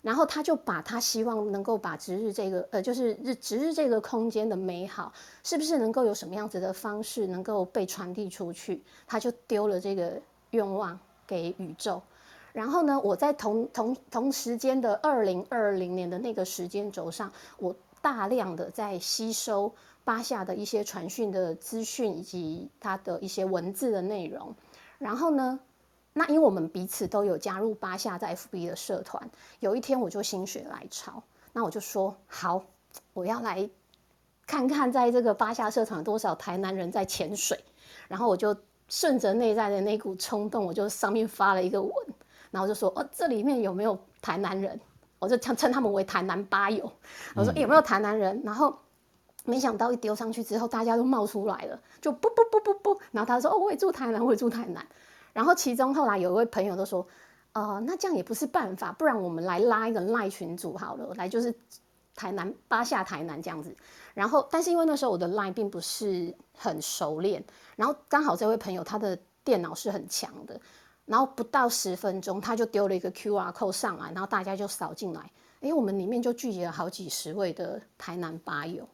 Speaker 2: 然后他就把他希望能够把值日这个呃，就是日值日这个空间的美好，是不是能够有什么样子的方式能够被传递出去，他就丢了这个愿望给宇宙。然后呢，我在同同同时间的二零二零年的那个时间轴上，我。大量的在吸收巴夏的一些传讯的资讯以及他的一些文字的内容，然后呢，那因为我们彼此都有加入巴夏在 FB 的社团，有一天我就心血来潮，那我就说好，我要来看看在这个巴夏社团多少台南人在潜水，然后我就顺着内在的那股冲动，我就上面发了一个文，然后就说哦，这里面有没有台南人？我就称称他们为台南吧友，我说、欸、有没有台南人？然后没想到一丢上去之后，大家都冒出来了，就不不不不不。然后他说：“哦，我也住台南，我也住台南。”然后其中后来有一位朋友都说：“呃，那这样也不是办法，不然我们来拉一个赖群组好了，来就是台南八下台南这样子。”然后但是因为那时候我的赖并不是很熟练，然后刚好这位朋友他的电脑是很强的。然后不到十分钟，他就丢了一个 QR code 上来，然后大家就扫进来。哎，我们里面就聚集了好几十位的台南吧友。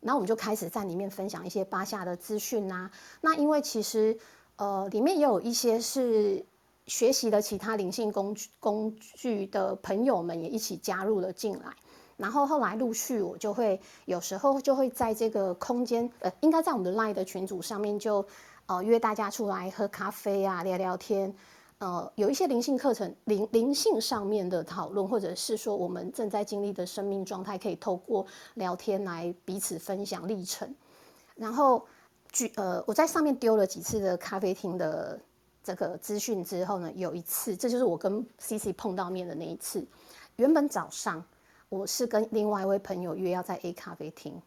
Speaker 2: 然后我们就开始在里面分享一些巴夏的资讯呐。那因为其实呃里面也有一些是学习的其他灵性工具工具的朋友们也一起加入了进来。然后后来陆续我就会有时候就会在这个空间呃，应该在我们的 Line 的群组上面就。呃，约大家出来喝咖啡啊，聊聊天。呃，有一些灵性课程、灵灵性上面的讨论，或者是说我们正在经历的生命状态，可以透过聊天来彼此分享历程。然后，举呃，我在上面丢了几次的咖啡厅的这个资讯之后呢，有一次，这就是我跟 CC 碰到面的那一次。原本早上我是跟另外一位朋友约要在 A 咖啡厅。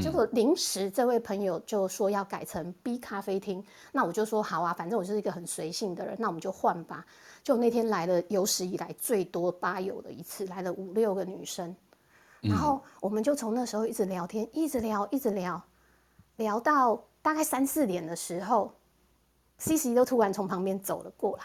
Speaker 2: 结果临时这位朋友就说要改成 B 咖啡厅，那我就说好啊，反正我就是一个很随性的人，那我们就换吧。就那天来了有史以来最多吧友的一次，来了五六个女生，然后我们就从那时候一直聊天，一直聊，一直聊，聊到大概三四点的时候，CC 都突然从旁边走了过来，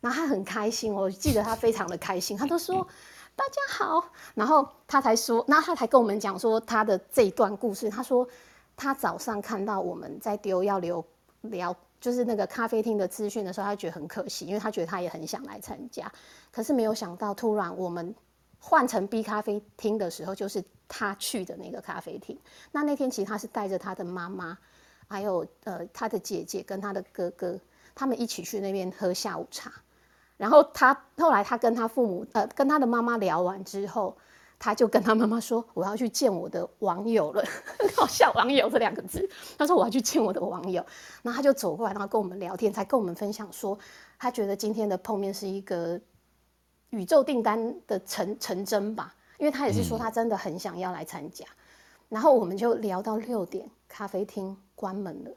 Speaker 2: 然后他很开心，我记得他非常的开心，他都说。大家好，然后他才说，那他才跟我们讲说他的这一段故事。他说他早上看到我们在丢要留聊，就是那个咖啡厅的资讯的时候，他觉得很可惜，因为他觉得他也很想来参加，可是没有想到突然我们换成 B 咖啡厅的时候，就是他去的那个咖啡厅。那那天其实他是带着他的妈妈，还有呃他的姐姐跟他的哥哥，他们一起去那边喝下午茶。然后他后来他跟他父母呃跟他的妈妈聊完之后，他就跟他妈妈说：“我要去见我的网友了。”很好笑，“网友”这两个字。他说：“我要去见我的网友。”然后他就走过来，然后跟我们聊天，才跟我们分享说，他觉得今天的碰面是一个宇宙订单的成成真吧，因为他也是说他真的很想要来参加。嗯、然后我们就聊到六点，咖啡厅关门了，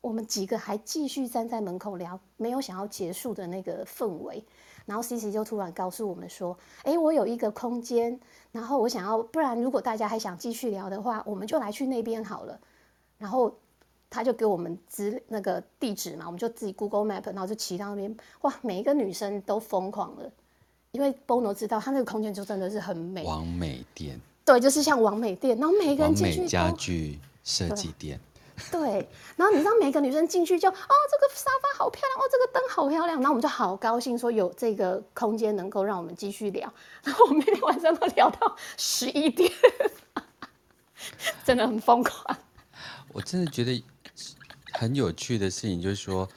Speaker 2: 我们几个还继续站在门口聊，没有想要结束的那个氛围。然后 CC 就突然告诉我们说：“哎，我有一个空间，然后我想要，不然如果大家还想继续聊的话，我们就来去那边好了。”然后他就给我们指那个地址嘛，我们就自己 Google Map，然后就骑到那边。哇，每一个女生都疯狂了，因为 Bono 知道他那个空间就真的是很美。
Speaker 1: 完美店。
Speaker 2: 对，就是像完美店，然后每一个人进去。
Speaker 1: 家具设计店。
Speaker 2: 对，然后你知道每个女生进去就哦，这个沙发好漂亮，哦，这个灯好漂亮，然后我们就好高兴，说有这个空间能够让我们继续聊，然后我们每天晚上都聊到十一点，真的很疯狂。
Speaker 1: 我真的觉得很有趣的事情就是说，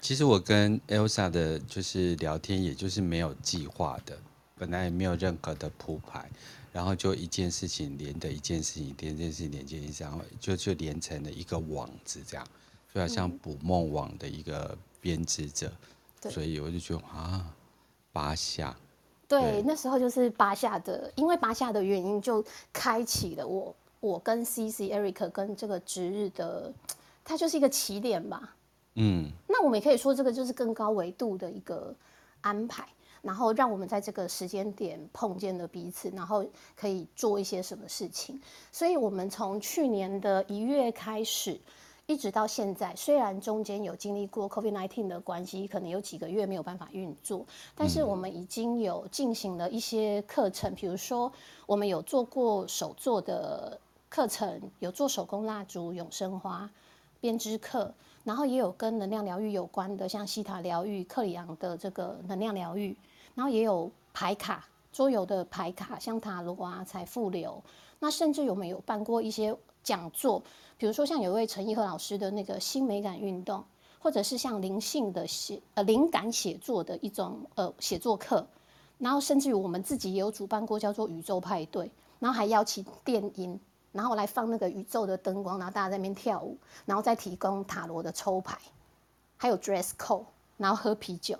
Speaker 1: 其实我跟 Elsa 的就是聊天，也就是没有计划的，本来也没有任何的铺排。然后就一件事情连着一件事情，连一件事情连接一件，然后就就连成了一个网子，这样，就好像捕梦网的一个编织者。嗯、所以我就觉得啊，八下。
Speaker 2: 对，对那时候就是八下的，因为八下的原因，就开启了我我跟 CC Eric 跟这个值日的，它就是一个起点吧。嗯。那我们也可以说，这个就是更高维度的一个安排。然后让我们在这个时间点碰见了彼此，然后可以做一些什么事情。所以，我们从去年的一月开始，一直到现在，虽然中间有经历过 COVID-19 的关系，可能有几个月没有办法运作，但是我们已经有进行了一些课程，比如说我们有做过手作的课程，有做手工蜡烛、永生花编织课。然后也有跟能量疗愈有关的，像西塔疗愈、克里昂的这个能量疗愈，然后也有牌卡桌游的牌卡，像塔罗啊、财富流。那甚至有没有办过一些讲座？比如说像有一位陈奕和老师的那个新美感运动，或者是像灵性的写呃灵感写作的一种呃写作课。然后甚至于我们自己也有主办过叫做宇宙派对，然后还邀请电音。然后来放那个宇宙的灯光，然后大家在那边跳舞，然后再提供塔罗的抽牌，还有 dress code，然后喝啤酒，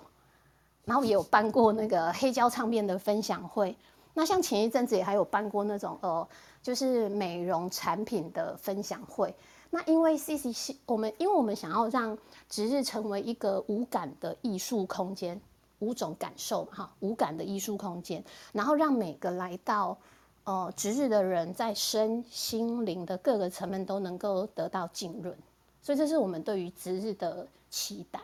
Speaker 2: 然后也有办过那个黑胶唱片的分享会。那像前一阵子也还有办过那种呃，就是美容产品的分享会。那因为 C C C，我们因为我们想要让值日成为一个无感的艺术空间，五种感受哈，无感的艺术空间，然后让每个来到。呃，值日的人在身心灵的各个层面都能够得到浸润，所以这是我们对于值日的期待。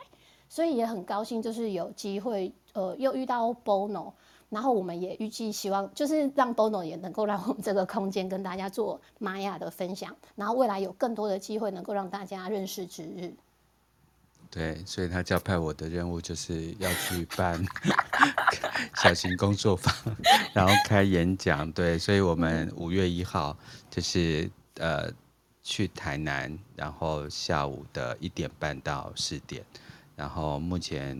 Speaker 2: 所以也很高兴，就是有机会，呃，又遇到 Bono，然后我们也预计希望，就是让 Bono 也能够让我们这个空间跟大家做玛雅的分享，然后未来有更多的机会能够让大家认识值日。
Speaker 1: 对，所以他交派我的任务就是要去办小型工作坊，然后开演讲。对，所以我们五月一号就是呃去台南，然后下午的一点半到四点，然后目前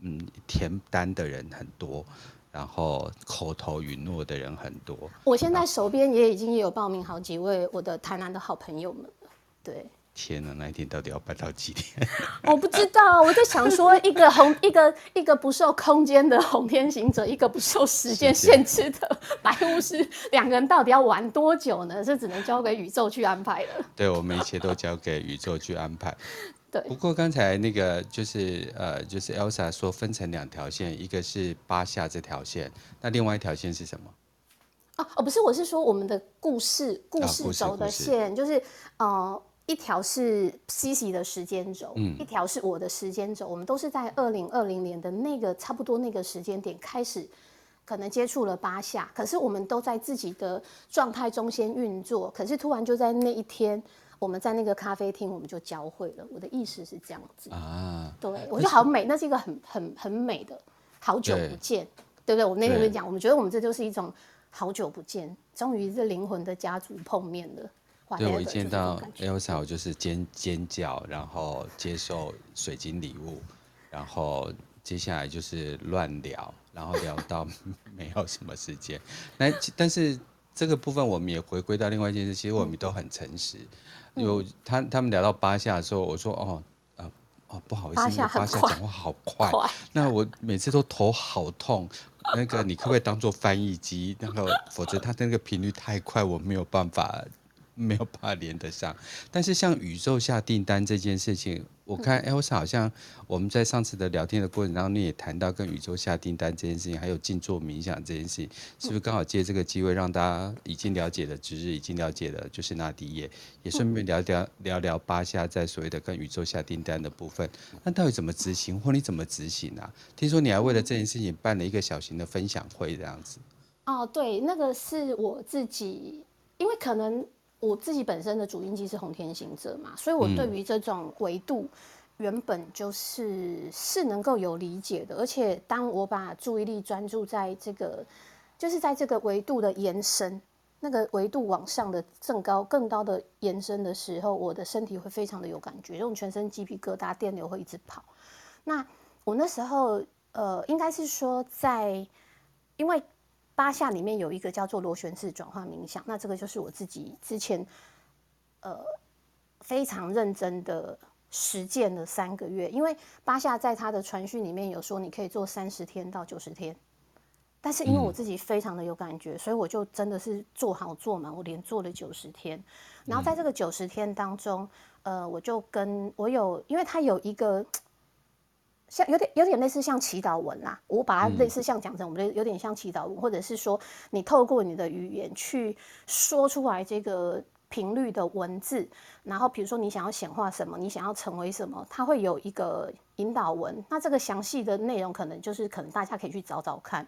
Speaker 1: 嗯填单的人很多，然后口头允诺的人很多。
Speaker 2: 我现在手边也已经有报名好几位我的台南的好朋友们了，对。
Speaker 1: 天呐，那一天到底要办到几天？
Speaker 2: 我不知道，我在想说，一个红，一个一个不受空间的红天行者，一个不受时间限制的白巫师，两个人到底要玩多久呢？这只能交给宇宙去安排了。
Speaker 1: 对，我们一切都交给宇宙去安排。
Speaker 2: 对。
Speaker 1: 不过刚才那个就是呃，就是 Elsa 说分成两条线，一个是八下这条线，那另外一条线是什么？
Speaker 2: 哦哦，不是，我是说我们的故事故事轴的线，啊、就是呃。一条是 CC 的时间轴，嗯，一条是我的时间轴。我们都是在二零二零年的那个差不多那个时间点开始，可能接触了八下。可是我们都在自己的状态中先运作。可是突然就在那一天，我们在那个咖啡厅，我们就交汇了。我的意思是这样子啊，对，我觉得好美，那是一个很很很美的，好久不见，对，对不对？我那天跟你讲，我们觉得我们这就是一种好久不见，终于是灵魂的家族碰面了。
Speaker 1: 对，我一见到 Elsa，我就是尖尖叫，然后接受水晶礼物，然后接下来就是乱聊，然后聊到 没有什么时间。那但是这个部分我们也回归到另外一件事，其实我们都很诚实。有、嗯、他他们聊到巴夏的时候，我说哦，呃哦不好意思，巴夏讲话好快，快，那我每次都头好痛。那个你可不可以当做翻译机？那个否则他那个频率太快，我没有办法。没有办法连得上。但是像宇宙下订单这件事情，我看 Elsa 好像我们在上次的聊天的过程当中，你也谈到跟宇宙下订单这件事情，还有静坐冥想这件事情，是不是刚好借这个机会让大家已经了解了值日，已经了解了就是那迪叶，也顺便聊聊聊聊巴夏在所谓的跟宇宙下订单的部分。那到底怎么执行，或你怎么执行啊？听说你还为了这件事情办了一个小型的分享会，这样子。
Speaker 2: 哦，对，那个是我自己，因为可能我自己本身的主印记是红天行者嘛，所以我对于这种维度原本就是是能够有理解的。而且当我把注意力专注在这个，就是在这个维度的延伸，那个维度往上的更高、更高的延伸的时候，我的身体会非常的有感觉，这种全身鸡皮疙瘩、电流会一直跑。那我那时候呃，应该是说在因为。巴夏里面有一个叫做螺旋式转化冥想，那这个就是我自己之前呃非常认真的实践了三个月。因为八下在他的传讯里面有说，你可以做三十天到九十天，但是因为我自己非常的有感觉，所以我就真的是做好做满，我连做了九十天。然后在这个九十天当中，呃，我就跟我有，因为他有一个。像有点有点类似像祈祷文啦，我把它类似像讲成我们有点像祈祷文，或者是说你透过你的语言去说出来这个频率的文字，然后比如说你想要显化什么，你想要成为什么，它会有一个引导文。那这个详细的内容可能就是可能大家可以去找找看。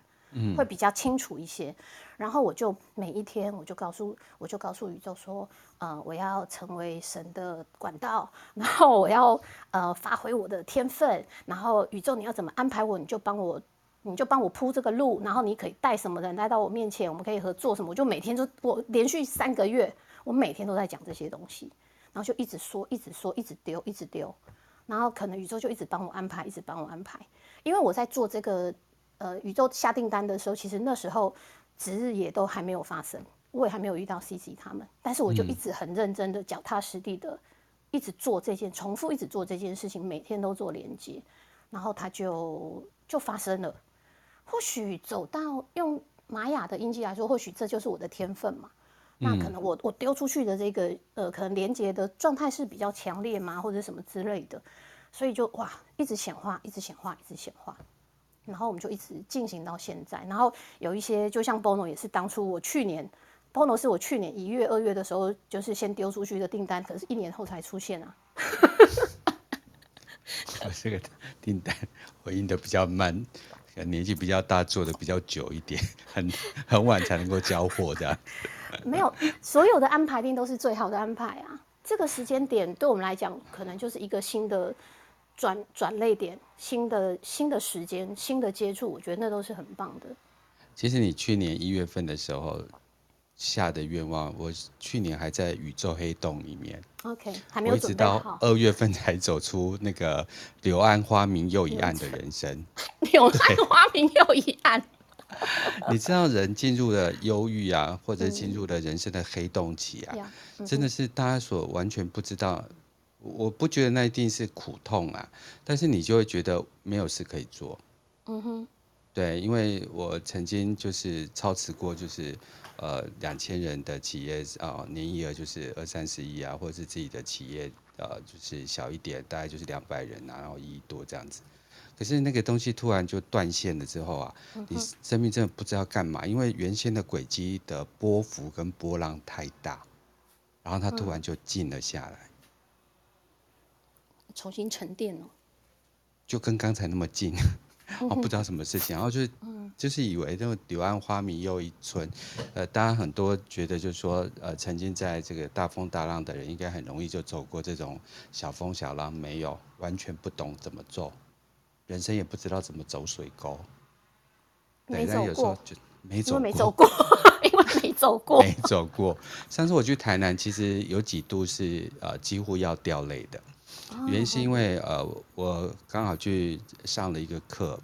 Speaker 2: 会比较清楚一些，然后我就每一天我就告诉我就告诉宇宙说，呃，我要成为神的管道，然后我要呃发挥我的天分，然后宇宙你要怎么安排我，你就帮我，你就帮我铺这个路，然后你可以带什么人来到我面前，我们可以合作什么，我就每天就我连续三个月，我每天都在讲这些东西，然后就一直说，一直说，一直丢，一直丢，然后可能宇宙就一直帮我安排，一直帮我安排，因为我在做这个。呃，宇宙下订单的时候，其实那时候值日也都还没有发生，我也还没有遇到 CC 他们，但是我就一直很认真的、脚踏实地的，一直做这件，重复一直做这件事情，每天都做连接，然后它就就发生了。或许走到用玛雅的印记来说，或许这就是我的天分嘛。那可能我我丢出去的这个呃，可能连接的状态是比较强烈嘛，或者什么之类的，所以就哇，一直显化，一直显化，一直显化。然后我们就一直进行到现在，然后有一些就像 Bono 也是当初我去年，Bono 是我去年一月、二月的时候就是先丢出去的订单，可是一年后才出现啊。
Speaker 1: 我 这个订单回应的比较慢，年纪比较大，做的比较久一点，很很晚才能够交货这样。
Speaker 2: 没有，所有的安排一定都是最好的安排啊。这个时间点对我们来讲，可能就是一个新的。转转捩点，新的新的时间，新的接触，我觉得那都是很棒的。
Speaker 1: 其实你去年一月份的时候下的愿望，我去年还在宇宙黑洞里面
Speaker 2: ，OK，还没有
Speaker 1: 一直到二月份才走出那个柳暗花明又一暗的人生。
Speaker 2: 柳暗花明又一暗。
Speaker 1: 你知道人进入了忧郁啊，或者进入了人生的黑洞期啊，真的是大家所完全不知道。我不觉得那一定是苦痛啊，但是你就会觉得没有事可以做。嗯哼，对，因为我曾经就是操持过，就是呃两千人的企业啊、呃，年营业额就是二三十亿啊，或者是自己的企业呃就是小一点，大概就是两百人啊，然后一亿多这样子。可是那个东西突然就断线了之后啊，你生命真的不知道干嘛，因为原先的轨迹的波幅跟波浪太大，然后它突然就静了下来。
Speaker 2: 重新沉淀了，
Speaker 1: 就跟刚才那么近，我不知道什么事情，然后就是，就是以为那个柳暗花明又一村，呃，当然很多觉得就是说，呃，曾经在这个大风大浪的人，应该很容易就走过这种小风小浪，没有，完全不懂怎么做，人生也不知道怎么走水沟，
Speaker 2: 对，但有时候，就
Speaker 1: 没走过，
Speaker 2: 没走过，因为没走过，
Speaker 1: 没走过。上次我去台南，其实有几度是呃几乎要掉泪的。原因是因为呃，我刚好去上了一个课，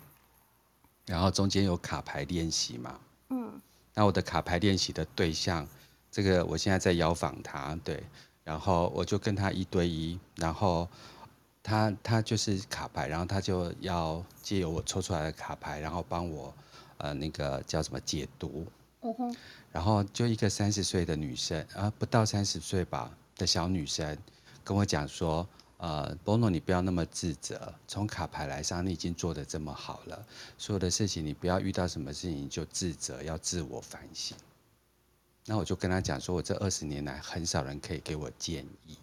Speaker 1: 然后中间有卡牌练习嘛。嗯。那我的卡牌练习的对象，这个我现在在邀访他，对。然后我就跟他一对一，然后他他就是卡牌，然后他就要借由我抽出来的卡牌，然后帮我呃那个叫什么解读。
Speaker 2: 嗯哼，
Speaker 1: 然后就一个三十岁的女生，啊，不到三十岁吧的小女生，跟我讲说，呃，Bono，你不要那么自责，从卡牌来上，你已经做得这么好了，所有的事情你不要遇到什么事情就自责，要自我反省。那我就跟他讲说，我这二十年来很少人可以给我建议。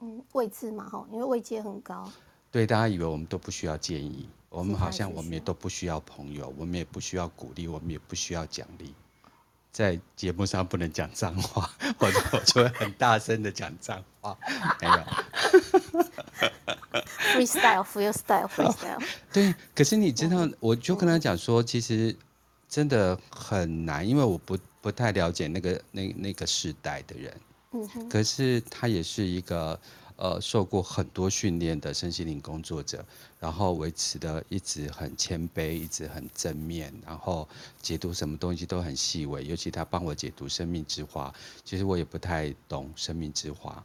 Speaker 2: 嗯，位置嘛，哈，因为位阶很高。
Speaker 1: 对，大家以为我们都不需要建议，我们好像我们也都不需要朋友，我们也不需要鼓励，我们也不需要奖励。在节目上不能讲脏话，我就我就会很大声的讲脏话，没有。
Speaker 2: Freestyle，freestyle，freestyle。
Speaker 1: 对，可是你知道，我就跟他讲说，其实真的很难，因为我不不太了解那个那那个时代的人。嗯哼。可是他也是一个。呃，受过很多训练的身心灵工作者，然后维持的一直很谦卑，一直很正面，然后解读什么东西都很细微。尤其他帮我解读生命之花，其实我也不太懂生命之花。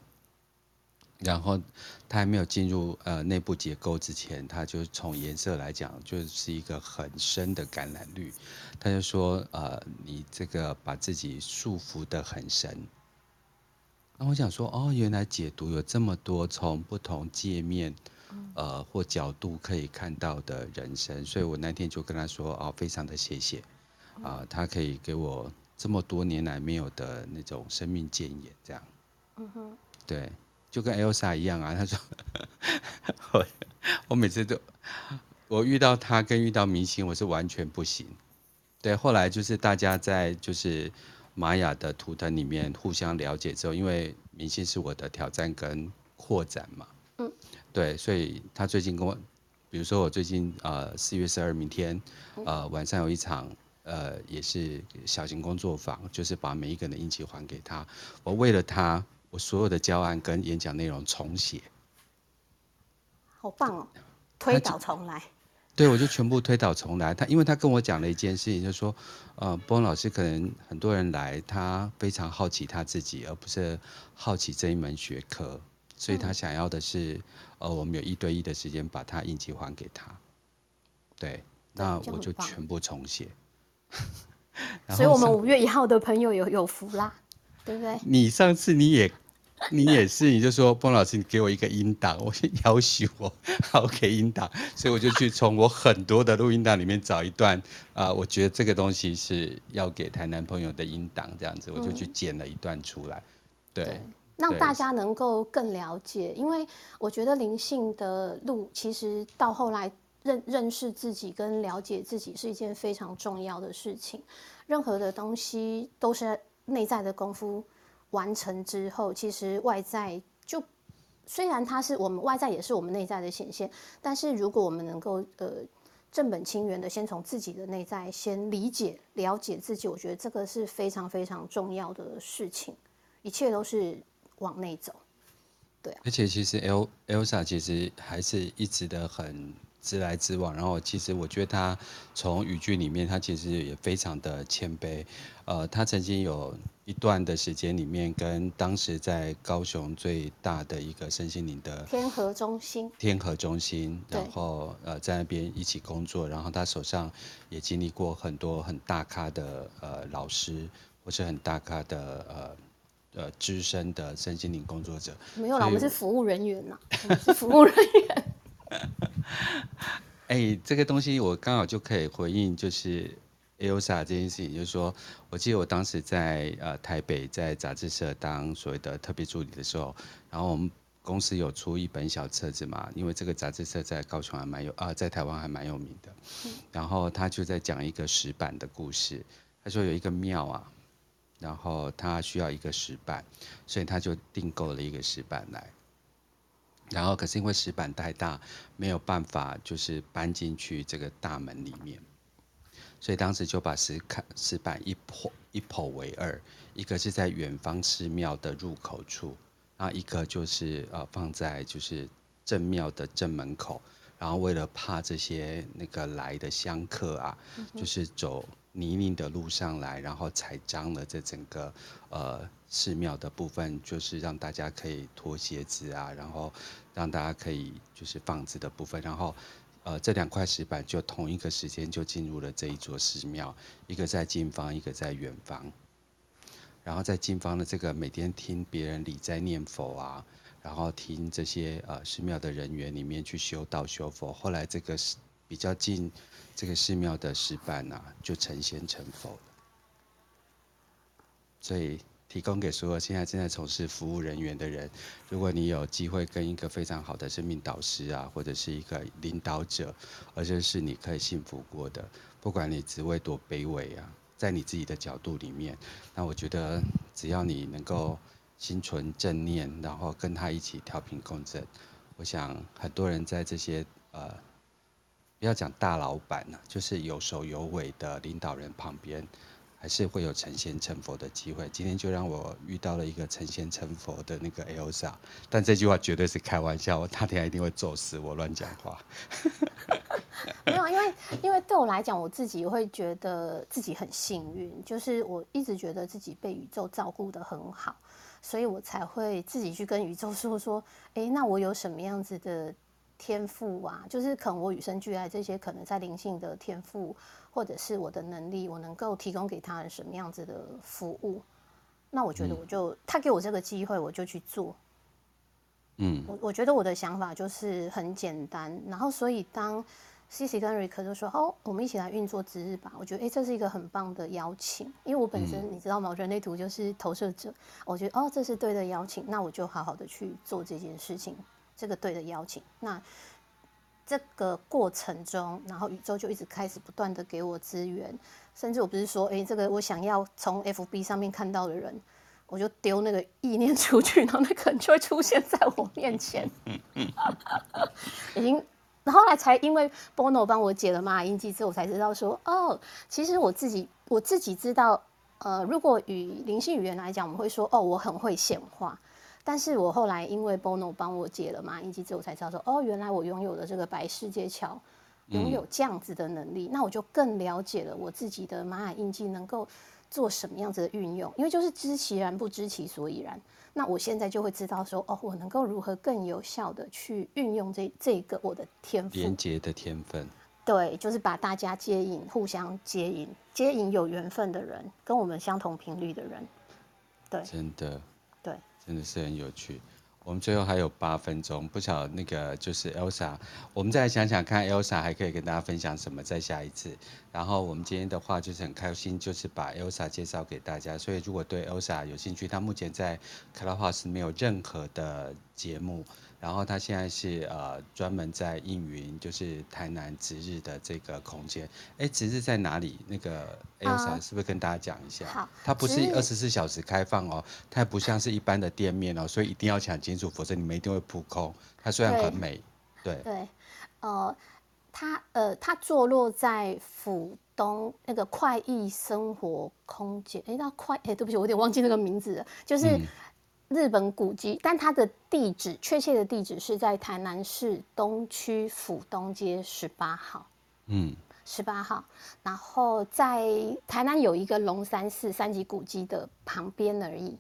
Speaker 1: 然后他还没有进入呃内部结构之前，他就从颜色来讲，就是一个很深的橄榄绿。他就说，呃，你这个把自己束缚得很深。那我想说，哦，原来解读有这么多从不同界面，呃，或角度可以看到的人生，所以我那天就跟他说，哦，非常的谢谢，啊、呃，他可以给我这么多年来没有的那种生命建言，这样，嗯哼，对，就跟 Elsa 一样啊，他说，我我每次都，我遇到他跟遇到明星，我是完全不行，对，后来就是大家在就是。玛雅的图腾里面互相了解之后，因为明星是我的挑战跟扩展嘛，嗯，对，所以他最近跟我，比如说我最近呃四月十二明天，呃晚上有一场呃也是小型工作坊，就是把每一个人的印记还给他，我为了他，我所有的教案跟演讲内容重写，
Speaker 2: 好棒哦，推倒重来。
Speaker 1: 对，我就全部推倒重来。他因为他跟我讲了一件事情，就是说，呃，波恩老师可能很多人来，他非常好奇他自己，而不是好奇这一门学科，所以他想要的是，呃，我们有一对一的时间把他印记还给他。对，那我就全部重写。
Speaker 2: 所以我们五月一号的朋友有有福啦，对不对？
Speaker 1: 你上次你也。你也是，你就说，波老师，你给我一个音档，我要求我好给音档，所以我就去从我很多的录音档里面找一段啊、呃，我觉得这个东西是要给台南朋友的音档，这样子，我就去剪了一段出来，对，对
Speaker 2: 让大家能够更了解，因为我觉得灵性的路，其实到后来认认识自己跟了解自己是一件非常重要的事情，任何的东西都是内在的功夫。完成之后，其实外在就虽然它是我们外在，也是我们内在的显现。但是如果我们能够呃正本清源的先从自己的内在先理解了解自己，我觉得这个是非常非常重要的事情。一切都是往内走，对啊。
Speaker 1: 而且其实 El Elsa 其实还是一直的很。直来直往，然后其实我觉得他从语句里面，他其实也非常的谦卑。呃，他曾经有一段的时间里面，跟当时在高雄最大的一个身心灵的
Speaker 2: 天河中心，
Speaker 1: 天河中心，然后呃在那边一起工作，然后他手上也经历过很多很大咖的呃老师，或是很大咖的呃呃资深的身心灵工作者。
Speaker 2: 没有啦，我们是服务人员呐，我们是服务人员。
Speaker 1: 哎、欸，这个东西我刚好就可以回应，就是 Elsa 这件事情，就是说，我记得我当时在呃台北在杂志社当所谓的特别助理的时候，然后我们公司有出一本小册子嘛，因为这个杂志社在高雄还蛮有啊，在台湾还蛮有名的，然后他就在讲一个石板的故事，他说有一个庙啊，然后他需要一个石板，所以他就订购了一个石板来。然后，可是因为石板太大，没有办法就是搬进去这个大门里面，所以当时就把石看石板一剖一剖为二，一个是在远方寺庙的入口处，然后一个就是呃放在就是正庙的正门口，然后为了怕这些那个来的香客啊，就是走泥泞的路上来，然后踩脏了这整个呃寺庙的部分，就是让大家可以脱鞋子啊，然后。让大家可以就是放置的部分，然后呃，这两块石板就同一个时间就进入了这一座寺庙，一个在近方，一个在远方。然后在近方的这个每天听别人礼斋念佛啊，然后听这些呃寺庙的人员里面去修道修佛。后来这个比较近这个寺庙的石板啊，就成仙成佛了。所以。提供给所有现在正在从事服务人员的人，如果你有机会跟一个非常好的生命导师啊，或者是一个领导者，而且是你可以信服过的，不管你职位多卑微啊，在你自己的角度里面，那我觉得只要你能够心存正念，然后跟他一起调频共振，我想很多人在这些呃，不要讲大老板呢，就是有首有尾的领导人旁边。还是会有成仙成佛的机会。今天就让我遇到了一个成仙成佛的那个 Elsa，但这句话绝对是开玩笑，我他天一定会揍死我乱讲话。
Speaker 2: 没有，因为因为对我来讲，我自己会觉得自己很幸运，就是我一直觉得自己被宇宙照顾得很好，所以我才会自己去跟宇宙说说，哎，那我有什么样子的天赋啊？就是可能我与生俱来这些可能在灵性的天赋。或者是我的能力，我能够提供给他人什么样子的服务？那我觉得我就、嗯、他给我这个机会，我就去做。
Speaker 1: 嗯，
Speaker 2: 我我觉得我的想法就是很简单。然后，所以当 Cici 跟 Rick 就说：“哦，我们一起来运作之日吧。”我觉得，哎，这是一个很棒的邀请。因为我本身、嗯、你知道吗？人类图就是投射者。我觉得，哦，这是对的邀请，那我就好好的去做这件事情。这个对的邀请，那。这个过程中，然后宇宙就一直开始不断的给我资源，甚至我不是说，哎，这个我想要从 FB 上面看到的人，我就丢那个意念出去，然后那个人就会出现在我面前。已经，然后来才因为 Bono 帮我解了玛雅印记之后，我才知道说，哦，其实我自己我自己知道，呃，如果与灵性语言来讲，我们会说，哦，我很会显化。但是我后来因为 Bono 帮我解了玛雅印记之后，我才知道说，哦，原来我拥有的这个白世界桥，拥有这样子的能力，嗯、那我就更了解了我自己的玛雅印记能够做什么样子的运用，因为就是知其然不知其所以然。那我现在就会知道说，哦，我能够如何更有效的去运用这这个我的天赋，
Speaker 1: 连接的天分，
Speaker 2: 对，就是把大家接引，互相接引，接引有缘分的人，跟我们相同频率的人，对，
Speaker 1: 真的。真的是很有趣。我们最后还有八分钟，不巧那个就是 Elsa，我们再想想看，Elsa 还可以跟大家分享什么？再下一次。然后我们今天的话就是很开心，就是把 Elsa 介绍给大家。所以如果对 Elsa 有兴趣，她目前在 Clubhouse 没有任何的节目。然后他现在是呃专门在应云，就是台南值日的这个空间。哎，值日在哪里？那个 Elsa 是不是跟大家讲一下？
Speaker 2: 好，
Speaker 1: 它不是二十四小时开放哦，它不像是一般的店面哦，所以一定要抢清楚，否则你们一定会扑空。它虽然很美，对对，
Speaker 2: 对，呃，它呃它坐落在府东那个快意生活空间。哎，那快哎，对不起，我有点忘记那个名字了，就是。嗯日本古迹，但它的地址确切的地址是在台南市东区府东街十八号。嗯，十八号。然后在台南有一个龙山寺三级古迹的旁边而已。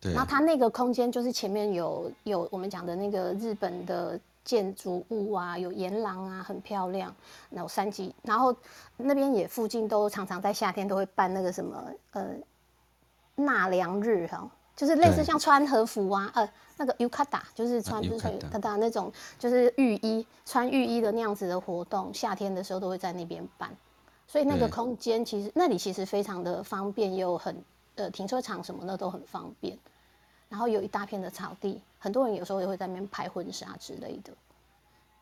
Speaker 2: 对。然后它那个空间就是前面有有我们讲的那个日本的建筑物啊，有岩廊啊，很漂亮。然后三级，然后那边也附近都常常在夏天都会办那个什么呃纳凉日哈。就是类似像穿和服啊，呃，那个 Yukata 就是穿就是他他那种就是浴衣穿浴衣的那样子的活动，夏天的时候都会在那边办，所以那个空间其实那里其实非常的方便，也有很呃停车场什么的都很方便，然后有一大片的草地，很多人有时候也会在那边拍婚纱之类的。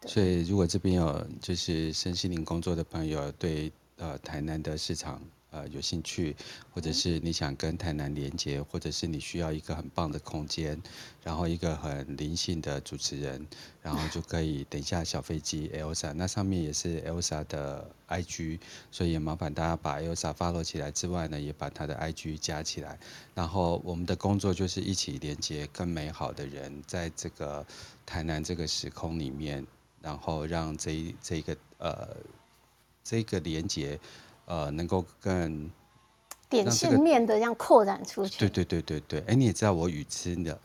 Speaker 1: 所以如果这边有就是身心灵工作的朋友，对呃台南的市场。呃，有兴趣，或者是你想跟台南连接，或者是你需要一个很棒的空间，然后一个很灵性的主持人，然后就可以等一下小飞机 Elsa，那上面也是 Elsa 的 IG，所以也麻烦大家把 Elsa follow 起来之外呢，也把她的 IG 加起来。然后我们的工作就是一起连接更美好的人，在这个台南这个时空里面，然后让这一这一个呃这个连接。呃，能够更
Speaker 2: 点线面的这样扩展出去。
Speaker 1: 对对对对对，哎，你也知道我语痴的。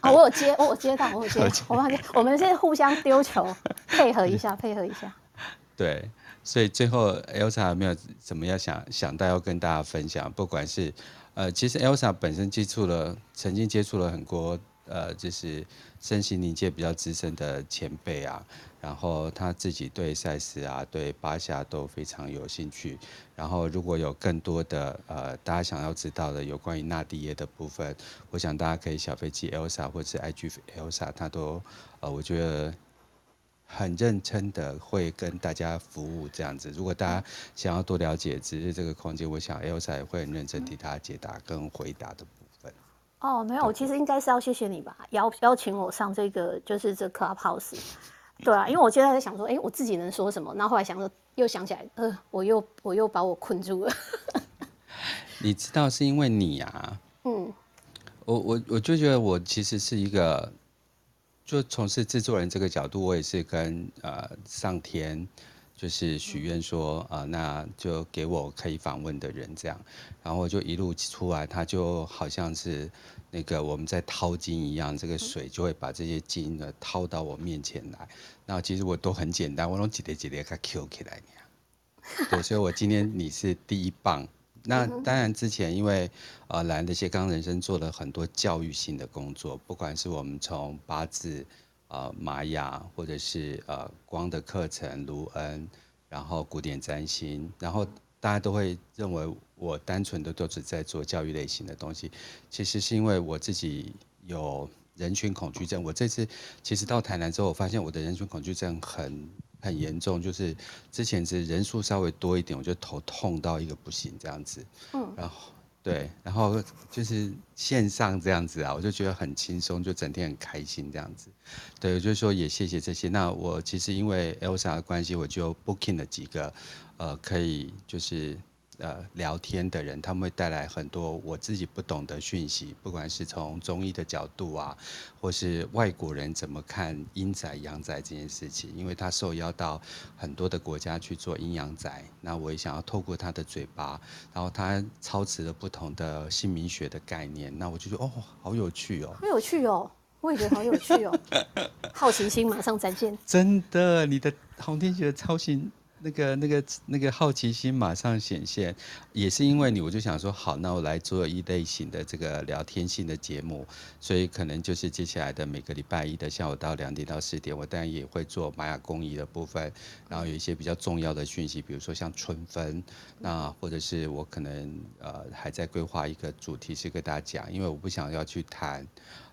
Speaker 2: 啊，我有接，我有接到，我有接，我发现我们是互相丢球，配合一下，配合一下。
Speaker 1: 对，所以最后 Elsa 有没有怎么样想想到要跟大家分享？不管是呃，其实 Elsa 本身接触了，曾经接触了很多呃，就是身心灵界比较资深的前辈啊。然后他自己对赛事啊，对巴夏都非常有兴趣。然后如果有更多的呃，大家想要知道的有关于纳迪耶的部分，我想大家可以小飞机 Elsa 或者 IG Elsa，他都呃，我觉得很认真的会跟大家服务这样子。如果大家想要多了解只是这个空间，我想 Elsa 也会很认真替大家解答跟回答的。
Speaker 2: 哦，没有，我其实应该是要谢谢你吧，邀邀请我上这个就是这 Clubhouse。对啊，因为我现在在想说，哎，我自己能说什么？然后后来想说，又想起来，呃，我又我又把我困住了。
Speaker 1: 你知道是因为你啊？嗯，我我我就觉得我其实是一个，就从事制作人这个角度，我也是跟呃上天就是许愿说，啊、呃，那就给我可以访问的人这样，然后我就一路出来，他就好像是。那个我们在掏金一样，这个水就会把这些金呢掏到我面前来。那其实我都很简单，我用几叠几叠给 Q 起来。对，所以我今天你是第一棒。那当然之前因为呃来的些刚人生做了很多教育性的工作，不管是我们从八字、呃玛雅，或者是呃光的课程卢恩，然后古典占星，然后。大家都会认为我单纯的都是在做教育类型的东西，其实是因为我自己有人群恐惧症。我这次其实到台南之后，我发现我的人群恐惧症很很严重，就是之前是人数稍微多一点，我就头痛到一个不行这样子。嗯，然后对，然后就是线上这样子啊，我就觉得很轻松，就整天很开心这样子。对，就是说也谢谢这些。那我其实因为 Elsa 的关系，我就 booking 了几个。呃，可以就是呃聊天的人，他们会带来很多我自己不懂的讯息，不管是从中医的角度啊，或是外国人怎么看阴宅阳宅这件事情，因为他受邀到很多的国家去做阴阳宅，那我也想要透过他的嘴巴，然后他操持了不同的姓名学的概念，那我就觉得哦，好有趣哦，
Speaker 2: 好有趣哦，我也觉得好有趣哦，好奇心马上展现，
Speaker 1: 真的，你的红天学的超新。那个、那个、那个好奇心马上显现，也是因为你，我就想说，好，那我来做一类型的这个聊天性的节目，所以可能就是接下来的每个礼拜一的下午到两点到四点，我当然也会做玛雅工艺的部分，然后有一些比较重要的讯息，比如说像春分，那或者是我可能呃还在规划一个主题是跟大家讲，因为我不想要去谈。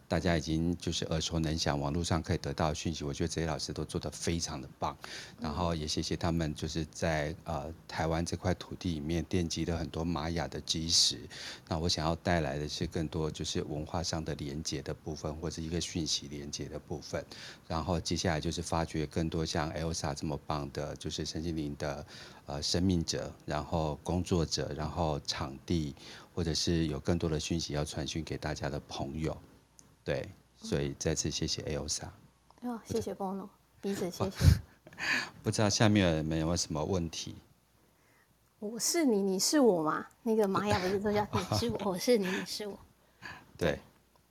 Speaker 1: 大家已经就是耳熟能详，网络上可以得到讯息，我觉得这些老师都做得非常的棒，然后也谢谢他们，就是在呃台湾这块土地里面奠基了很多玛雅的基石。那我想要带来的是更多就是文化上的连接的部分，或者一个讯息连接的部分。然后接下来就是发掘更多像 Elsa 这么棒的，就是身心灵的呃生命者，然后工作者，然后场地，或者是有更多的讯息要传讯给大家的朋友。对，所以再次谢谢 Elsa。
Speaker 2: 哦，谢谢 Bono，彼此谢谢。
Speaker 1: 不知道下面有没有什么问题？
Speaker 2: 我是你，你是我吗？那个玛雅不是都叫你 是我，我是你，你是我。
Speaker 1: 对，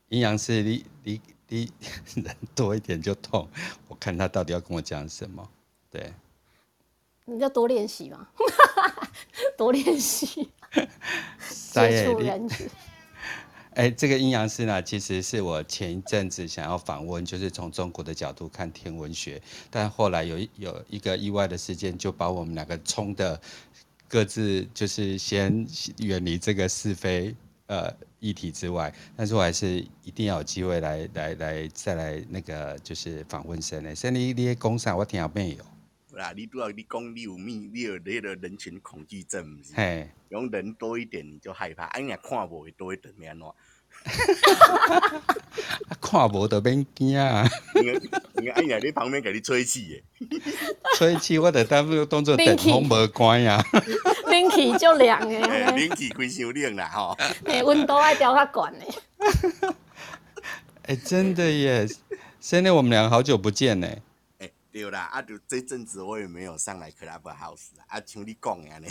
Speaker 1: 阴阳师你你你人多一点就痛，我看他到底要跟我讲什么。对，
Speaker 2: 你就多练习嘛，多练习，接触人群。
Speaker 1: 哎，这个阴阳师呢，其实是我前一阵子想要访问，就是从中国的角度看天文学，但后来有有一个意外的事件，就把我们两个冲的各自就是先远离这个是非呃议题之外，但是我还是一定要有机会来来来再来那个就是访问神呢。神你你讲啥？我听下没有？
Speaker 3: 啦，你都要你讲你有密，你有那个人群恐惧症，嘿，用人多一点你就害怕，哎呀，看我多一点，没安怎？
Speaker 1: 看无就免惊啊！
Speaker 3: 你哎呀，你旁边给你吹气耶，
Speaker 1: 吹气我得当做当做电风无关呀，
Speaker 2: 冷气就凉诶，
Speaker 3: 冷气开伤冷啦吼，
Speaker 2: 诶，温度爱调较悬诶，
Speaker 1: 哎，真的耶，现在我们两个好久不见呢。
Speaker 3: 哎，对啦，啊，就这阵子我也没有上来 Clubhouse 啊，像你讲的安尼，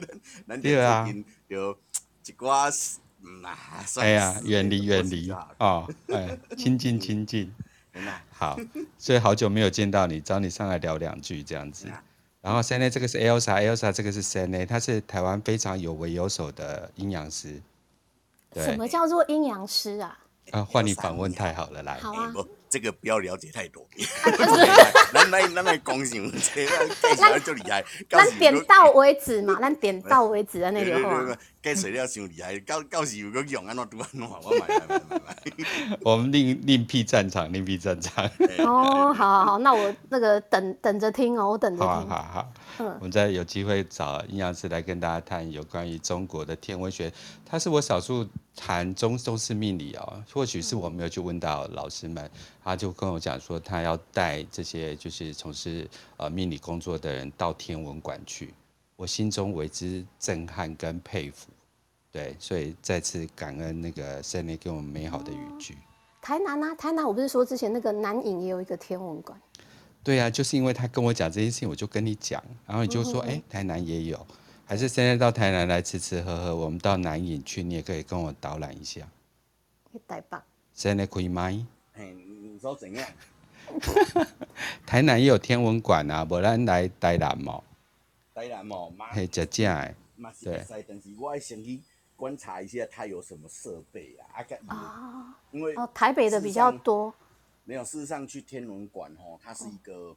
Speaker 3: 咱咱最近就。一寡嗯啊，哎
Speaker 1: 呀，远离远离哦，哎，亲近亲近，好，所以好久没有见到你，找你上来聊两句这样子。然后 Sene 这个是 Elsa，Elsa 这个是 Sene，他是台湾非常有为有手的阴阳师。
Speaker 2: 什么叫做阴阳师啊？
Speaker 1: 啊，换你访问太好了，来。
Speaker 2: 好啊。
Speaker 3: 这个不要了解太多。咱来咱来讲什么？介绍 就厉害。
Speaker 2: 咱点到为止嘛，咱点到为止的那句话。
Speaker 3: 介绍了太厉害，到到时有个用安怎读安怎，我买买买买买。
Speaker 1: 我们另另辟战场，另辟战场。
Speaker 2: 哦，好好好，那我那个等等着听哦，我等着听。
Speaker 1: 好好好。嗯，我们再有机会找阴阳师来跟大家谈有关于中国的天文学。他是我少数谈中中式命理哦，或许是我没有去问到老师们，他就跟我讲说，他要带这些就是从事呃命理工作的人到天文馆去，我心中为之震撼跟佩服。对，所以再次感恩那个 Sene 给我们美好的语句。
Speaker 2: 台南啊，台南，我不是说之前那个南影也有一个天文馆。
Speaker 1: 对啊，就是因为他跟我讲这件事情，我就跟你讲，然后你就说，哎、欸，台南也有，还是现在到台南来吃吃喝喝，我们到南影去，你也可以跟我导览一下。
Speaker 2: 台北。
Speaker 1: 现在可以吗？
Speaker 3: 哎，你说怎样？
Speaker 1: 台南也有天文馆啊，不然来台南嘛。
Speaker 3: 台南嘛，
Speaker 1: 嘿，真正的。
Speaker 3: 对。但是我先去观察一下，它有什么设备啊？啊，因为
Speaker 2: 哦，台北的比较多。
Speaker 3: 没有，事实上去天文馆吼，它是一个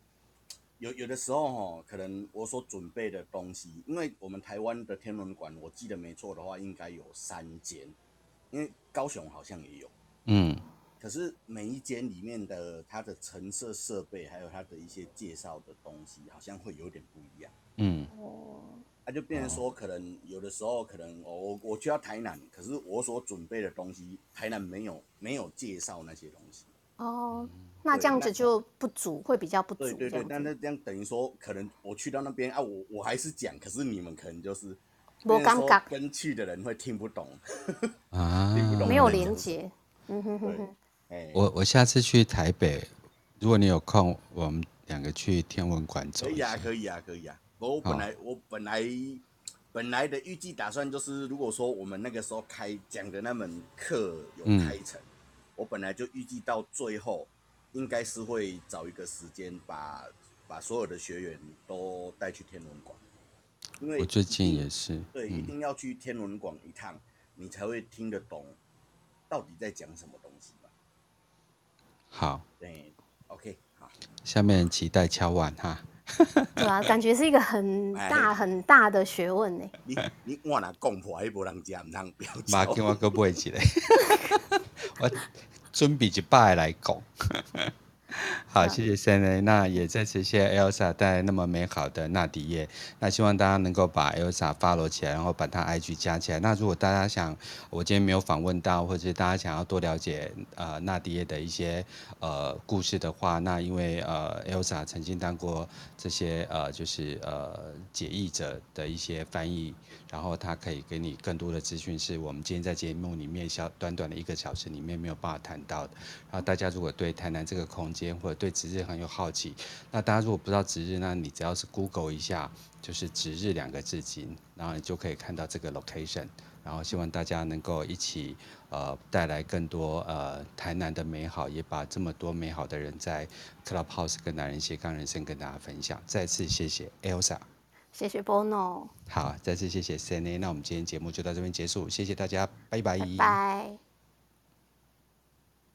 Speaker 3: 有有的时候哈，可能我所准备的东西，因为我们台湾的天文馆，我记得没错的话，应该有三间，因为高雄好像也有，嗯，可是每一间里面的它的陈设设备，还有它的一些介绍的东西，好像会有点不一样，嗯，哦，那就变成说，可能有的时候，可能我我去到台南，可是我所准备的东西，台南没有没有介绍那些东西。
Speaker 2: 哦，那这样子就不足，会比较不足。
Speaker 3: 对对对，但那这样等于说，可能我去到那边啊，我我还是讲，可是你们可能就是，
Speaker 2: 我尴尬，
Speaker 3: 跟去的人会听不懂
Speaker 1: 啊，
Speaker 3: 听不懂，
Speaker 2: 没有连接。嗯哼哼
Speaker 1: 哼。我我下次去台北，如果你有空，我们两个去天文馆走。
Speaker 3: 可以啊，可以啊，可以啊。我本来我本来本来的预计打算就是，如果说我们那个时候开讲的那门课有开成。我本来就预计到最后，应该是会找一个时间把把所有的学员都带去天文馆，因为
Speaker 1: 我最近也是，
Speaker 3: 对，嗯、一定要去天文馆一趟，你才会听得懂到底在讲什么东西吧。
Speaker 1: 好，
Speaker 3: 对，OK，好，
Speaker 1: 下面期待敲碗哈。
Speaker 2: 对啊，感觉是一个很大很大的学问呢。
Speaker 3: 你你我那讲破还无人讲，唔通不要讲。
Speaker 1: 马给我个背起来，我准备一摆来讲。好，谢谢 Sene，那也再次谢谢 Elsa 带来那么美好的纳迪耶。那希望大家能够把 Elsa follow 起来，然后把她 IG 加起来。那如果大家想，我今天没有访问到，或者是大家想要多了解呃纳迪耶的一些呃故事的话，那因为呃 Elsa 曾经当过这些呃就是呃解译者的一些翻译。然后他可以给你更多的资讯，是我们今天在节目里面小短短的一个小时里面没有办法谈到的。然后大家如果对台南这个空间或者对值日很有好奇，那大家如果不知道值日，那你只要是 Google 一下，就是值日两个字经，然后你就可以看到这个 location。然后希望大家能够一起呃带来更多呃台南的美好，也把这么多美好的人在 Clubhouse 跟男人斜杠人生跟大家分享。再次谢谢 Elsa。
Speaker 2: 谢谢 Bono。
Speaker 1: 好，再次谢谢 Sunny。那我们今天节目就到这边结束，谢谢大家，拜拜。
Speaker 2: 拜拜。